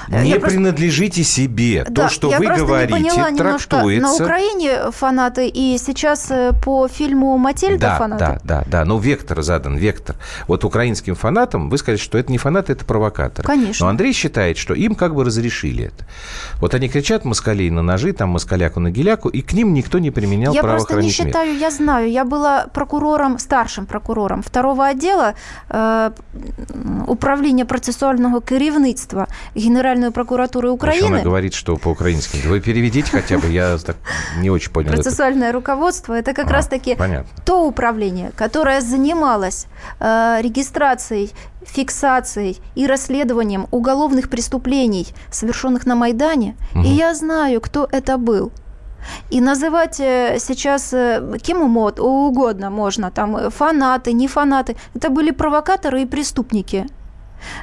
Не Я просто- принадлежите себе. Да, То, что я вы просто говорите, не поняла трактуется... На Украине фанаты, и сейчас э, по фильму «Матильда» Да, фанаты. да, да, да. Но вектор задан, вектор. Вот украинским фанатам вы сказали, что это не фанаты, это провокаторы. Конечно. Но Андрей считает, что им как бы разрешили это. Вот они кричат москалей на ножи, там москаляку на геляку, и к ним никто не применял Я просто не правоохранительных мер. считаю, я знаю. Я была прокурором, старшим прокурором второго отдела э, управління процесуального керівництва Генеральної прокуратури Еще она говорит, что по-украински. Вы переведите хотя бы, я так не очень понял. Процессуальное руководство это как А, раз-таки то управление, которое занималось э, регистрацией, фиксацией и расследованием уголовных преступлений, совершенных на Майдане. Мгм. И я знаю, кто это был. И называть э, сейчас э, кем угодно можно, там э, фанаты, не фанаты, это были провокаторы и преступники.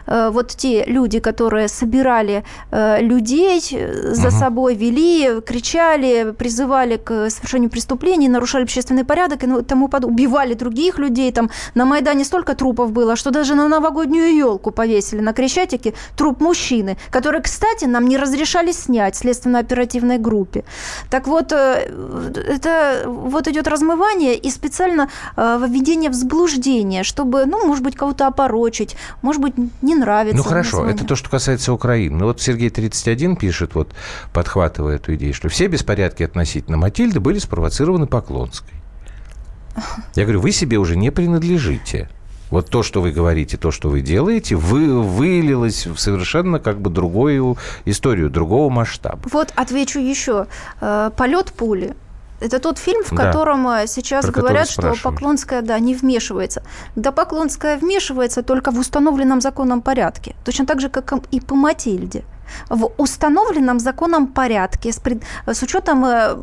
Э, Вот те люди, которые собирали э, людей э, за Мгм. собой, вели, кричали, призывали к совершению преступлений, нарушали общественный порядок и ну, тому под... убивали других людей. Там на Майдане столько трупов было, что даже на новогоднюю елку повесили на Крещатике труп мужчины, который, кстати, нам не разрешали снять следственно-оперативной группе. Так вот, это вот идет размывание и специально введение в заблуждение, чтобы, ну, может быть, кого-то опорочить, может быть, не нравится. Ну хорошо, это то, что касается Украины. Ну вот Сергей 31 пишет, вот подхватывая эту идею, что все беспорядки относительно Матильды были спровоцированы Поклонской. Я говорю, вы себе уже не принадлежите. Вот то, что вы говорите, то, что вы делаете, вы вылилось в совершенно как бы другую историю, другого масштаба. Вот отвечу еще. Э, Полет пули. Это тот фильм, в Да. котором э, сейчас говорят, что. Поклонская, да, не вмешивается. Да, Поклонская вмешивается только в установленном законом порядке. Точно так же, как и по Матильде. В установленном законом порядке, с, пред- с учетом э,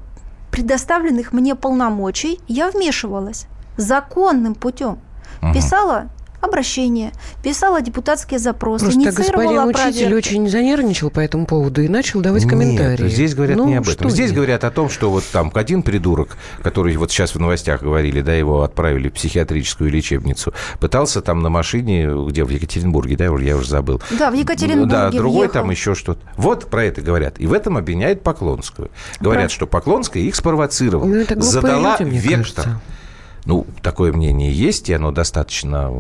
предоставленных мне полномочий, я вмешивалась законным путем. Мгм. Писала обращение, писала депутатские запросы, Просто инициировала господин учитель проверки. очень занервничал по этому поводу и начал давать комментарии. Нет, здесь говорят Ну, не об этом. Здесь нет? говорят о том, что вот там один придурок, который вот сейчас в новостях говорили, да, его отправили в психиатрическую лечебницу, пытался там на машине, где в Екатеринбурге, да, я уже забыл. Да, в Екатеринбурге Да, другой въехал. там еще что-то. Вот про это говорят. И в этом обвиняют Поклонскую. Говорят, Про- что Поклонская их спровоцировала. Ну, это глупые задала люди, мне вектор. кажется. Ну, такое мнение есть, и оно достаточно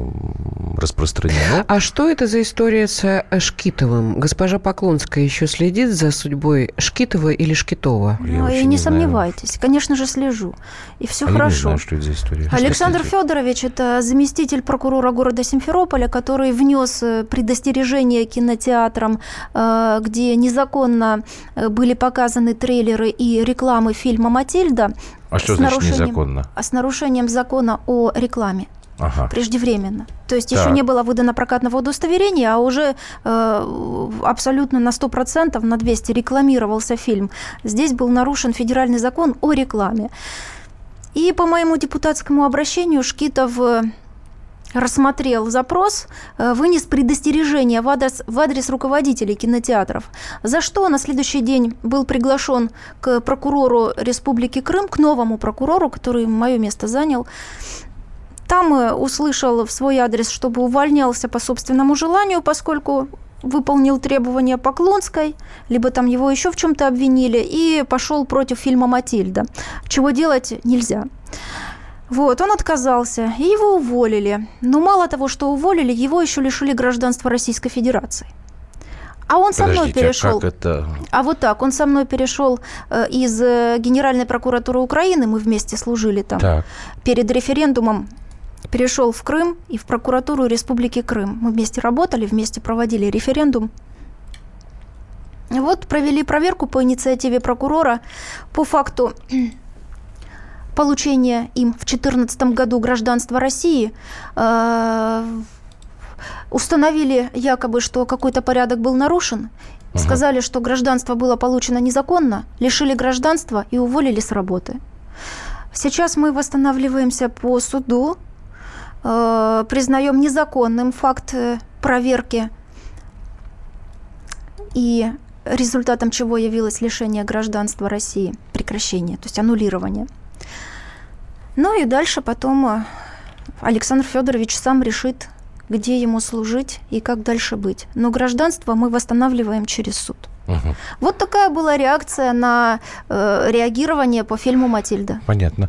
распространено. А что это за история с Шкитовым? Госпожа Поклонская еще следит за судьбой Шкитова или Шкитова? Ну, и не, сомневайтесь, конечно же, слежу. И все А я не хорошо. знаю, что это за история. Александр Федорович это заместитель прокурора города Симферополя, который внес э, предостережение кинотеатрам, э, где незаконно э, были показаны трейлеры и рекламы фильма Матильда. А что с значит незаконно? А с нарушением закона о рекламе. Ага. Преждевременно. То есть еще Так. не было выдано прокатного удостоверения, а уже э, абсолютно на 100%, на 200 рекламировался фильм. Здесь был нарушен федеральный закон о рекламе. И по моему депутатскому обращению Шкитов э, рассмотрел запрос, э, вынес предостережение в адрес, в адрес руководителей кинотеатров, за что на следующий день был приглашен к прокурору Республики Крым, к новому прокурору, который мое место занял. Там э, услышал в свой адрес, чтобы увольнялся по собственному желанию, поскольку выполнил требования Поклонской, либо там его еще в чем-то обвинили, и пошел против фильма «Матильда», чего делать нельзя. Вот, он отказался, и его уволили. Но мало того, что уволили, его еще лишили гражданства Российской Федерации. А он со мной Подождите, а перешел. как это? А вот так, он со мной перешел э, из э, Генеральной прокуратуры Украины, мы вместе служили там, Так. перед референдумом перешел в Крым и в прокуратуру Республики Крым. Мы вместе работали, вместе проводили референдум. Вот провели проверку по инициативе прокурора по факту получения им в 2014 году гражданства России. Э, Установили якобы, что какой-то порядок был нарушен. Сказали, что гражданство было получено незаконно, лишили гражданства и уволили с работы. Сейчас мы восстанавливаемся по суду, э, признаем незаконным факт э, проверки и результатом чего явилось лишение гражданства России, прекращение, то есть аннулирование. Ну и дальше потом э, Александр Федорович сам решит, где ему служить и как дальше быть. Но гражданство мы восстанавливаем через суд. Угу. Вот такая была реакция на э, реагирование по фильму «Матильда». Понятно.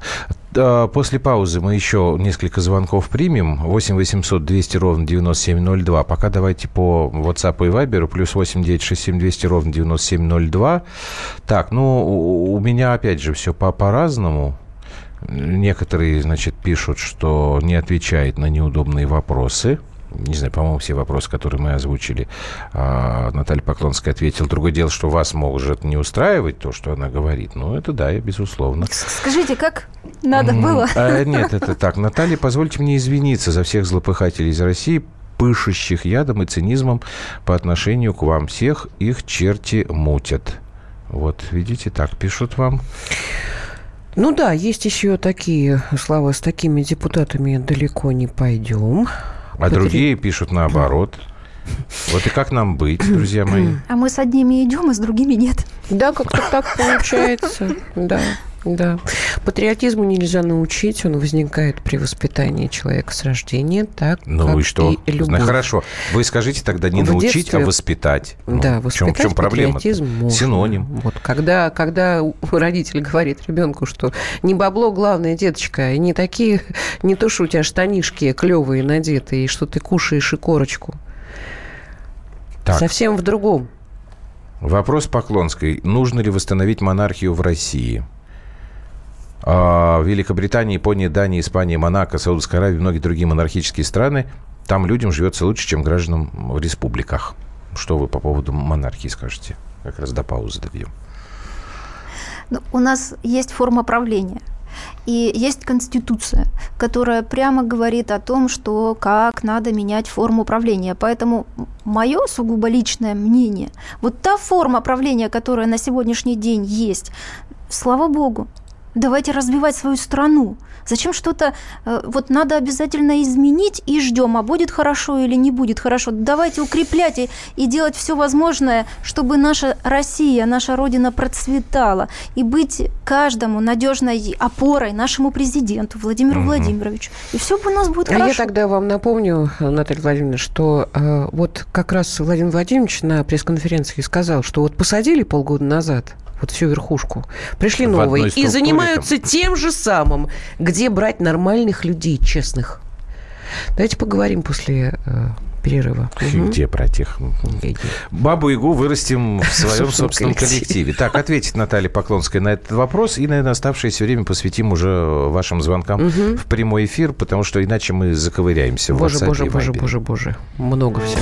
После паузы мы еще несколько звонков примем. 8 800 200 ровно 9702. Пока давайте по WhatsApp и Viber. Плюс 8 9 6 7 200 ровно 9702. Так, ну, у меня опять же все по- по-разному. Некоторые, значит, пишут, что не отвечает на неудобные вопросы не знаю, по-моему, все вопросы, которые мы озвучили, а, Наталья Поклонская ответила. Другое дело, что вас может не устраивать то, что она говорит. Ну, это да, безусловно. Скажите, как надо было? А, *laughs* нет, это так. Наталья, позвольте мне извиниться за всех злопыхателей из России, пышущих ядом и цинизмом по отношению к вам. Всех их черти мутят. Вот, видите, так пишут вам. Ну да, есть еще такие слова, с такими депутатами далеко не пойдем. А Патри... другие пишут наоборот. Вот и как нам быть, друзья мои? А мы с одними идем, а с другими нет. Да, как-то так получается. Да. Да. Патриотизму нельзя научить, он возникает при воспитании человека с рождения, так Ну и что? И любовь. Ну, хорошо. Вы скажите тогда не в научить, а детстве... а воспитать. Ну, да, воспитать в чем, в чем проблема? Синоним. Вот когда, когда *laughs* родитель говорит ребенку, что не бабло главное, деточка, и не такие, не то, что у тебя штанишки клевые надеты, и что ты кушаешь и корочку. Так. Совсем в другом. Вопрос Поклонской. Нужно ли восстановить монархию в России? А, Великобритания, Япония, Дания, Испания, Монако, Саудовская Аравия и многие другие монархические страны, там людям живется лучше, чем гражданам в республиках. Что вы по поводу монархии скажете? Как раз до паузы добьем. Ну, у нас есть форма правления. И есть конституция, которая прямо говорит о том, что как надо менять форму правления. Поэтому мое сугубо личное мнение, вот та форма правления, которая на сегодняшний день есть, слава богу, давайте развивать свою страну. Зачем что-то э, вот надо обязательно изменить и ждем, а будет хорошо или не будет хорошо. Давайте укреплять и, и делать все возможное, чтобы наша Россия, наша Родина процветала и быть каждому надежной опорой нашему президенту Владимиру угу. Владимировичу. И все у нас будет а хорошо. Я тогда вам напомню, Наталья Владимировна, что э, вот как раз Владимир Владимирович на пресс-конференции сказал, что вот посадили полгода назад вот всю верхушку. Пришли новые и занимаются там. тем же самым, где брать нормальных людей, честных. Давайте поговорим после э, перерыва. Где угу. брать их? Бабу Игу вырастим в *laughs* своем собственном коллективе. Так, ответит Наталья Поклонская на этот вопрос. И, наверное, оставшееся время посвятим уже вашим звонкам в прямой эфир, потому что иначе мы заковыряемся в Боже, боже, боже, боже, боже. Много всего.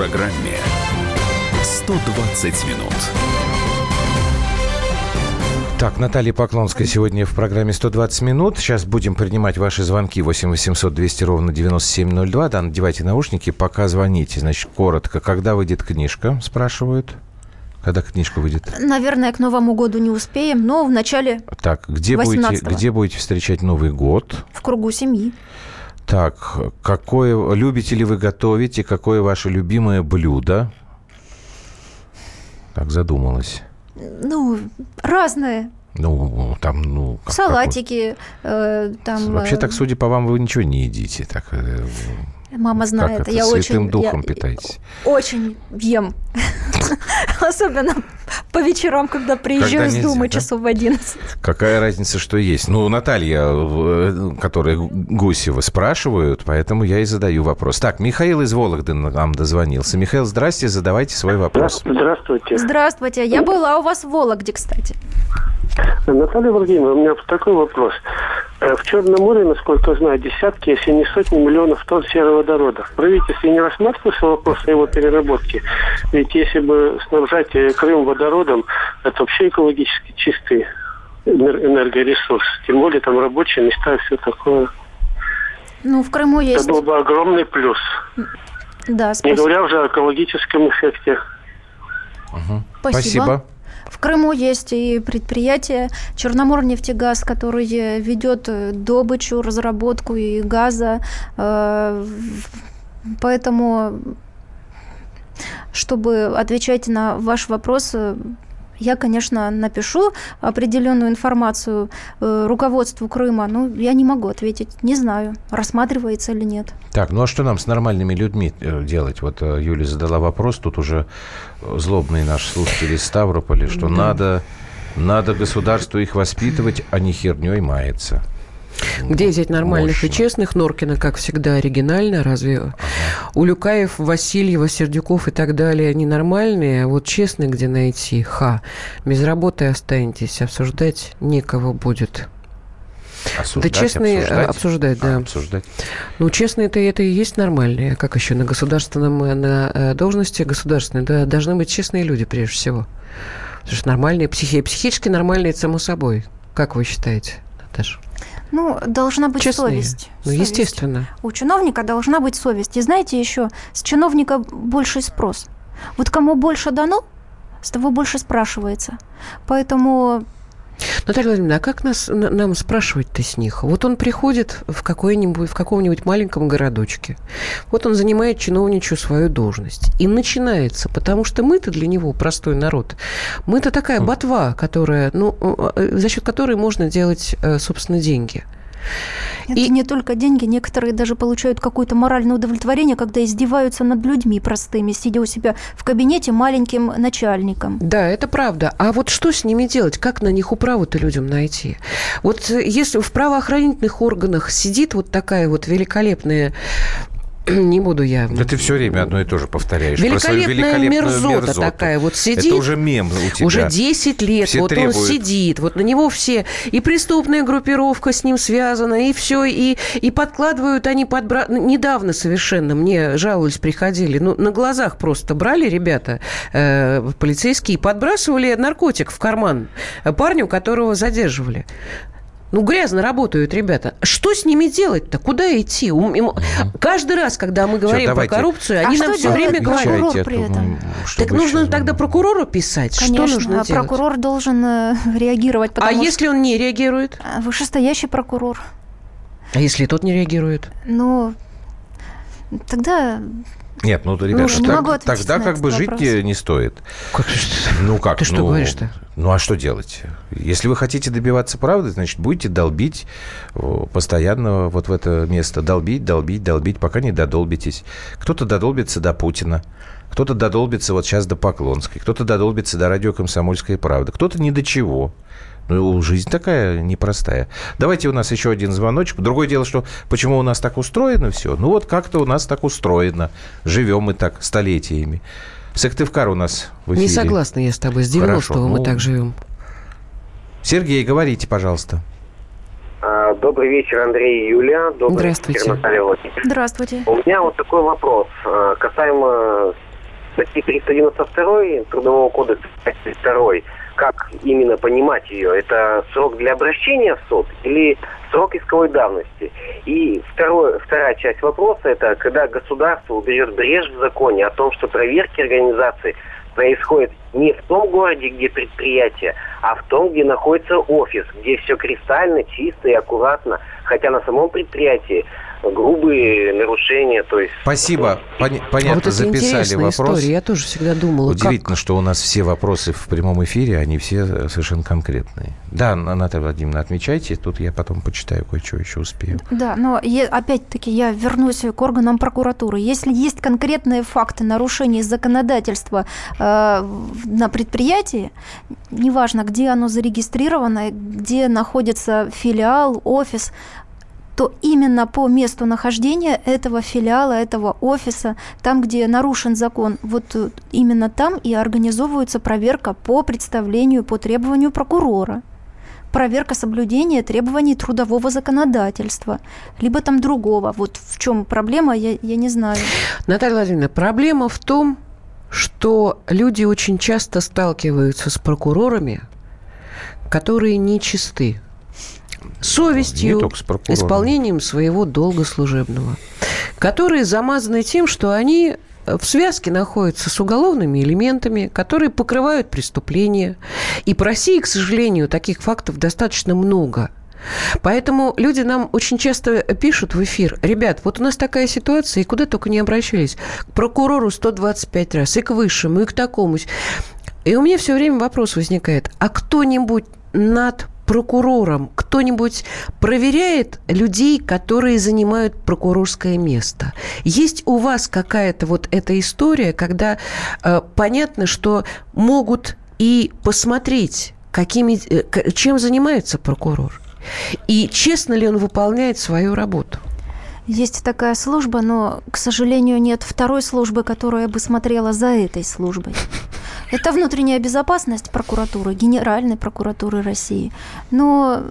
программе 120 минут. Так, Наталья Поклонская сегодня в программе 120 минут. Сейчас будем принимать ваши звонки 8 800 200 ровно 9702. Да, надевайте наушники, пока звоните. Значит, коротко. Когда выйдет книжка, спрашивают. Когда книжка выйдет? Наверное, к Новому году не успеем, но в начале Так, где, будете, где будете встречать Новый год? В кругу семьи. Так, какое любите ли вы готовить и какое ваше любимое блюдо? Так задумалась. Ну, разное. Ну, там, ну... Как, Салатики, э, там... Вообще, так, судя по вам, вы ничего не едите. Так, э, Мама знает, как это, я святым очень... духом я, питаетесь. Очень ем. *laughs* Особенно по вечерам, когда приезжаю Когда с Думы да? часов в 11. Какая разница, что есть? Ну, Наталья, э, которая Гусева, спрашивают, поэтому я и задаю вопрос. Так, Михаил из Вологды нам дозвонился. Михаил, здрасте, задавайте свой вопрос. Здравствуйте. Здравствуйте. Я была у вас в Вологде, кстати. Наталья Владимировна, у меня такой вопрос. Э, В Черном море, насколько я знаю, десятки, если не сотни миллионов тонн сероводорода. Правительство не рассматривался вопрос о его переработке? Ведь если бы снабжать э, Крым водородом, это вообще экологически чистый энер- энергоресурс. Тем более там рабочие места и все такое. Ну, в Крыму есть... Это был бы огромный плюс. Да, Не спасибо. говоря уже о экологическом эффекте. Спасибо. В Крыму есть и предприятие Черноморнефтегаз, который э, ведет э, добычу, разработку и газа. Э, Поэтому, чтобы отвечать на ваш вопрос, э, я, конечно, напишу определенную информацию э, руководству Крыма, но я не могу ответить, не знаю, рассматривается или нет. Так, ну а что нам с нормальными людьми э, делать? Вот э, Юля задала вопрос, тут уже э, злобный наш слушатель из Ставрополя, что Да. надо, надо государству их воспитывать, а не херней мается. Где взять нормальных Мощно. и честных? Норкина, как всегда, оригинально. Разве Улюкаев, Васильева, Сердюков и так далее они нормальные? А вот честные где найти? Ха. Без работы останетесь. Обсуждать некого будет. Осуждать, да честные обсуждать? а, обсуждать, да. А, обсуждать. Ну, честно, это, это и есть нормальные. Как еще на государственном э, на э, должности государственной, да, должны быть честные люди прежде всего. Потому что нормальные, психи, психически нормальные, это само собой. Как вы считаете, Наташа? Ну, должна быть Честные. совесть. Ну, Совесть. естественно. У чиновника должна быть совесть. И знаете еще, с чиновника больший спрос. Вот кому больше дано, с того больше спрашивается. Поэтому Наталья Владимировна, а как нас, на- нам спрашивать-то с них? Вот он приходит в, какой-нибудь, в каком-нибудь маленьком городочке. Вот он занимает чиновничью свою должность. И начинается, потому что мы-то для него, простой народ, мы-то такая ботва, которая, ну, э, за счет которой можно делать, э, собственно, деньги. Это не только деньги, некоторые даже получают какое-то моральное удовлетворение, когда издеваются над людьми простыми, сидя у себя в кабинете маленьким начальником. Да, это правда. А вот что с ними делать? Как на них управу-то людям найти? Вот если в правоохранительных органах сидит вот такая вот великолепная *clears throat* не буду я. Да ты все время одно и то же повторяешь. Великолепная великолепную мерзота, мерзоту. такая вот сидит. Это уже мем у тебя. Уже 10 лет. Все вот требуют. он сидит. Вот на него все. И преступная группировка с ним связана, и все. И, и подкладывают они подбра... Недавно совершенно мне жаловались, приходили. Ну, на глазах просто брали ребята, э, полицейские, подбрасывали наркотик в карман парню, которого задерживали. Ну, грязно работают ребята. Что с ними делать-то? Куда идти? Им- Каждый раз, когда мы говорим про давайте. коррупцию, А они нам все время говорят. при а то, этом? чтобы Так нужно сейчас- тогда прокурору писать. Конечно, что нужно а делать? прокурор должен э, *laughs* реагировать, А что если он не реагирует? а, вышестоящий прокурор. А если тот не реагирует? Ну, тогда Нет, ну, Ну, ребята, не так- ответить тогда как бы жить вопрос. не, не стоит. Ну как? Ты что ну, говоришь-то? Ну а что делать? Если вы хотите добиваться правды, значит, будете долбить постоянно вот в это место. Долбить, долбить, долбить, пока не додолбитесь. Кто-то додолбится до Путина, кто-то додолбится вот сейчас до Поклонской, кто-то додолбится до радио «Комсомольская правда», кто-то ни до чего. Ну, жизнь такая непростая. Давайте у нас еще один звоночек. Другое дело, что почему у нас так устроено все? Ну, вот как-то у нас так устроено. Живем мы так столетиями. Сыктывкар у нас в эфире. Не согласна я с тобой. С 90-го Хорошо, мы ну, так живем. Сергей, говорите, пожалуйста. А, Добрый вечер, Андрей и Юля. Добрый Здравствуйте. вечер, Наталья Владимировна. Здравствуйте. У меня вот такой вопрос а, касаемо статьи 392 Трудового кодекса 32. Как именно понимать ее? Это срок для обращения в суд или срок исковой давности? И второе, вторая часть вопроса – это когда государство уберет брешь в законе о том, что проверки организации происходят не в том городе, где предприятие, а в том, где находится офис, где все кристально, чисто и аккуратно. Хотя на самом предприятии грубые нарушения, то есть... Спасибо, Пон- понятно, а вот это записали вопрос. история. Я тоже всегда думала, Удивительно, что у нас все вопросы в прямом эфире, они все совершенно конкретные. Да, Наталья Владимировна, отмечайте, тут я потом почитаю кое-что еще успею. Да, но я, опять-таки я вернусь к органам прокуратуры. Если есть конкретные факты нарушений законодательства э, на предприятии, неважно, где оно зарегистрировано, где находится филиал, офис, то именно по месту нахождения этого филиала, этого офиса, там, где нарушен закон, вот э, именно там и организовывается проверка по представлению, по требованию прокурора. Проверка соблюдения требований трудового законодательства, либо там другого. Вот в чем проблема, я, я не знаю. Наталья Владимировна, проблема в том, что люди очень часто сталкиваются с прокурорами, которые нечисты совестью, исполнением своего долга служебного, которые замазаны тем, что они в связке находятся с уголовными элементами, которые покрывают преступления. И по России, к сожалению, таких фактов достаточно много. Поэтому люди нам очень часто пишут в эфир, ребят, вот у нас такая ситуация, и куда только не обращались. К прокурору 125 раз, и к высшему, и к такому. И у меня все время вопрос возникает, а кто-нибудь над прокурором кто-нибудь проверяет людей, которые занимают прокурорское место? Есть у вас какая-то вот эта история, когда э, понятно, что могут и посмотреть, какими, э, чем занимается прокурор? И честно ли он выполняет свою работу? Есть такая служба, но, к сожалению, нет второй службы, которая бы смотрела за этой службой. Это внутренняя безопасность прокуратуры, Генеральной прокуратуры России. Но,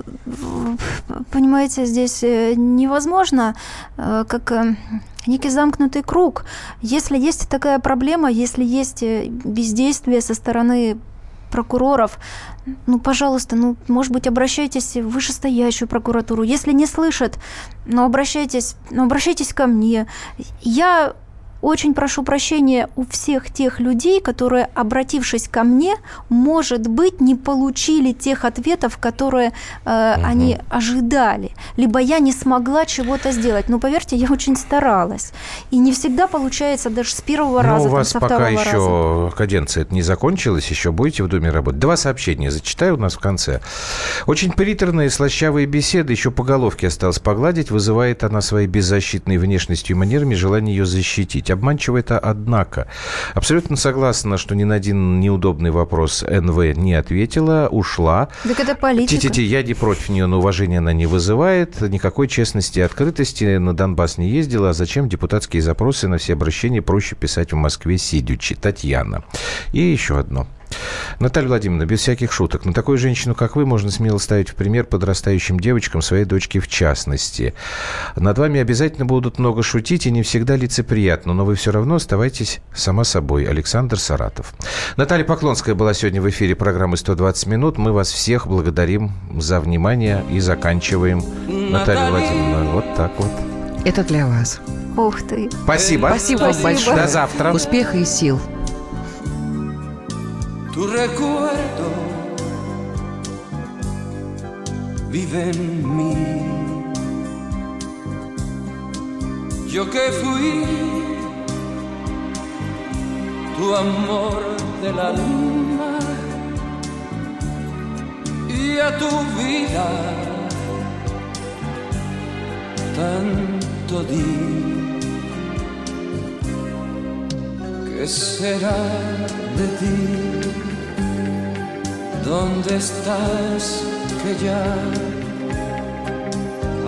понимаете, здесь э, невозможно, э, как э, некий замкнутый круг. Если есть такая проблема, если есть бездействие со стороны прокуроров, ну, пожалуйста, ну, может быть, обращайтесь в вышестоящую прокуратуру. Если не слышат, ну, обращайтесь, ну, обращайтесь ко мне. Я очень прошу прощения у всех тех людей, которые, обратившись ко мне, может быть, не получили тех ответов, которые э, угу. они ожидали. Либо я не смогла чего-то сделать. Но поверьте, я очень старалась. И не всегда получается даже с первого Но раза. у вас там, пока еще раза. каденция не закончилась, еще будете в Думе работать. Два сообщения зачитаю у нас в конце. Очень приторные, слащавые беседы, еще по головке осталось погладить, вызывает она своей беззащитной внешностью и манерами желание ее защитить. Обманчиво это однако. Абсолютно согласна, что ни на один неудобный вопрос НВ не ответила, ушла. Так это политика. Ти-ти-ти, я не против нее, но уважения она не вызывает. Никакой честности и открытости на Донбасс не ездила. А зачем депутатские запросы на все обращения проще писать в Москве сидячи? Татьяна. И еще одно. Наталья Владимировна, без всяких шуток, на такую женщину, как вы, можно смело ставить в пример подрастающим девочкам, своей дочке в частности. Над вами обязательно будут много шутить, и не всегда лицеприятно, но вы все равно оставайтесь сама собой. Александр Саратов. Наталья Поклонская была сегодня в эфире программы «120 минут». Мы вас всех благодарим за внимание и заканчиваем. Наталья Владимировна, вот так вот. Это для вас. Ух ты. Спасибо. Спасибо, вам большое. До завтра. Успеха и сил. Tu recuerdo vive en mí. Yo que fui tu amor del alma y a tu vida tanto di. ¿Qué será de ti? ¿Dónde estás que ya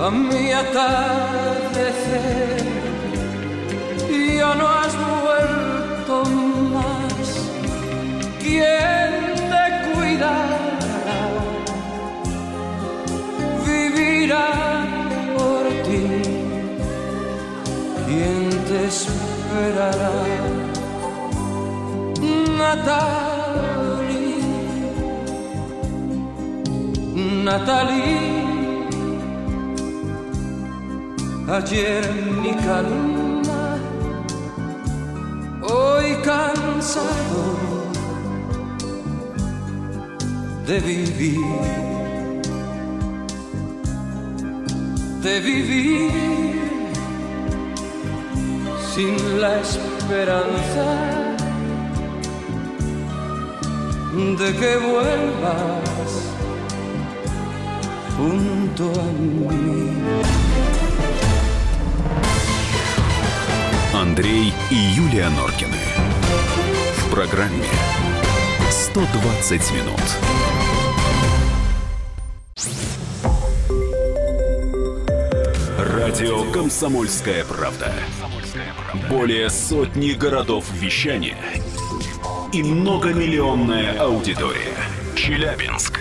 a mi atardecer ya no has vuelto más? ¿Quién te cuidará? Vivirá por ti. ¿Quién te esperará? Natalie, Natalie, ayer mi calma, hoy cansado de vivir, de vivir sin la esperanza de que vuelvas junto a mí. Андрей и Юлия Норкины. В программе 120 минут. Радио «Комсомольская правда». Более сотни городов вещания и многомиллионная аудитория. Челябинск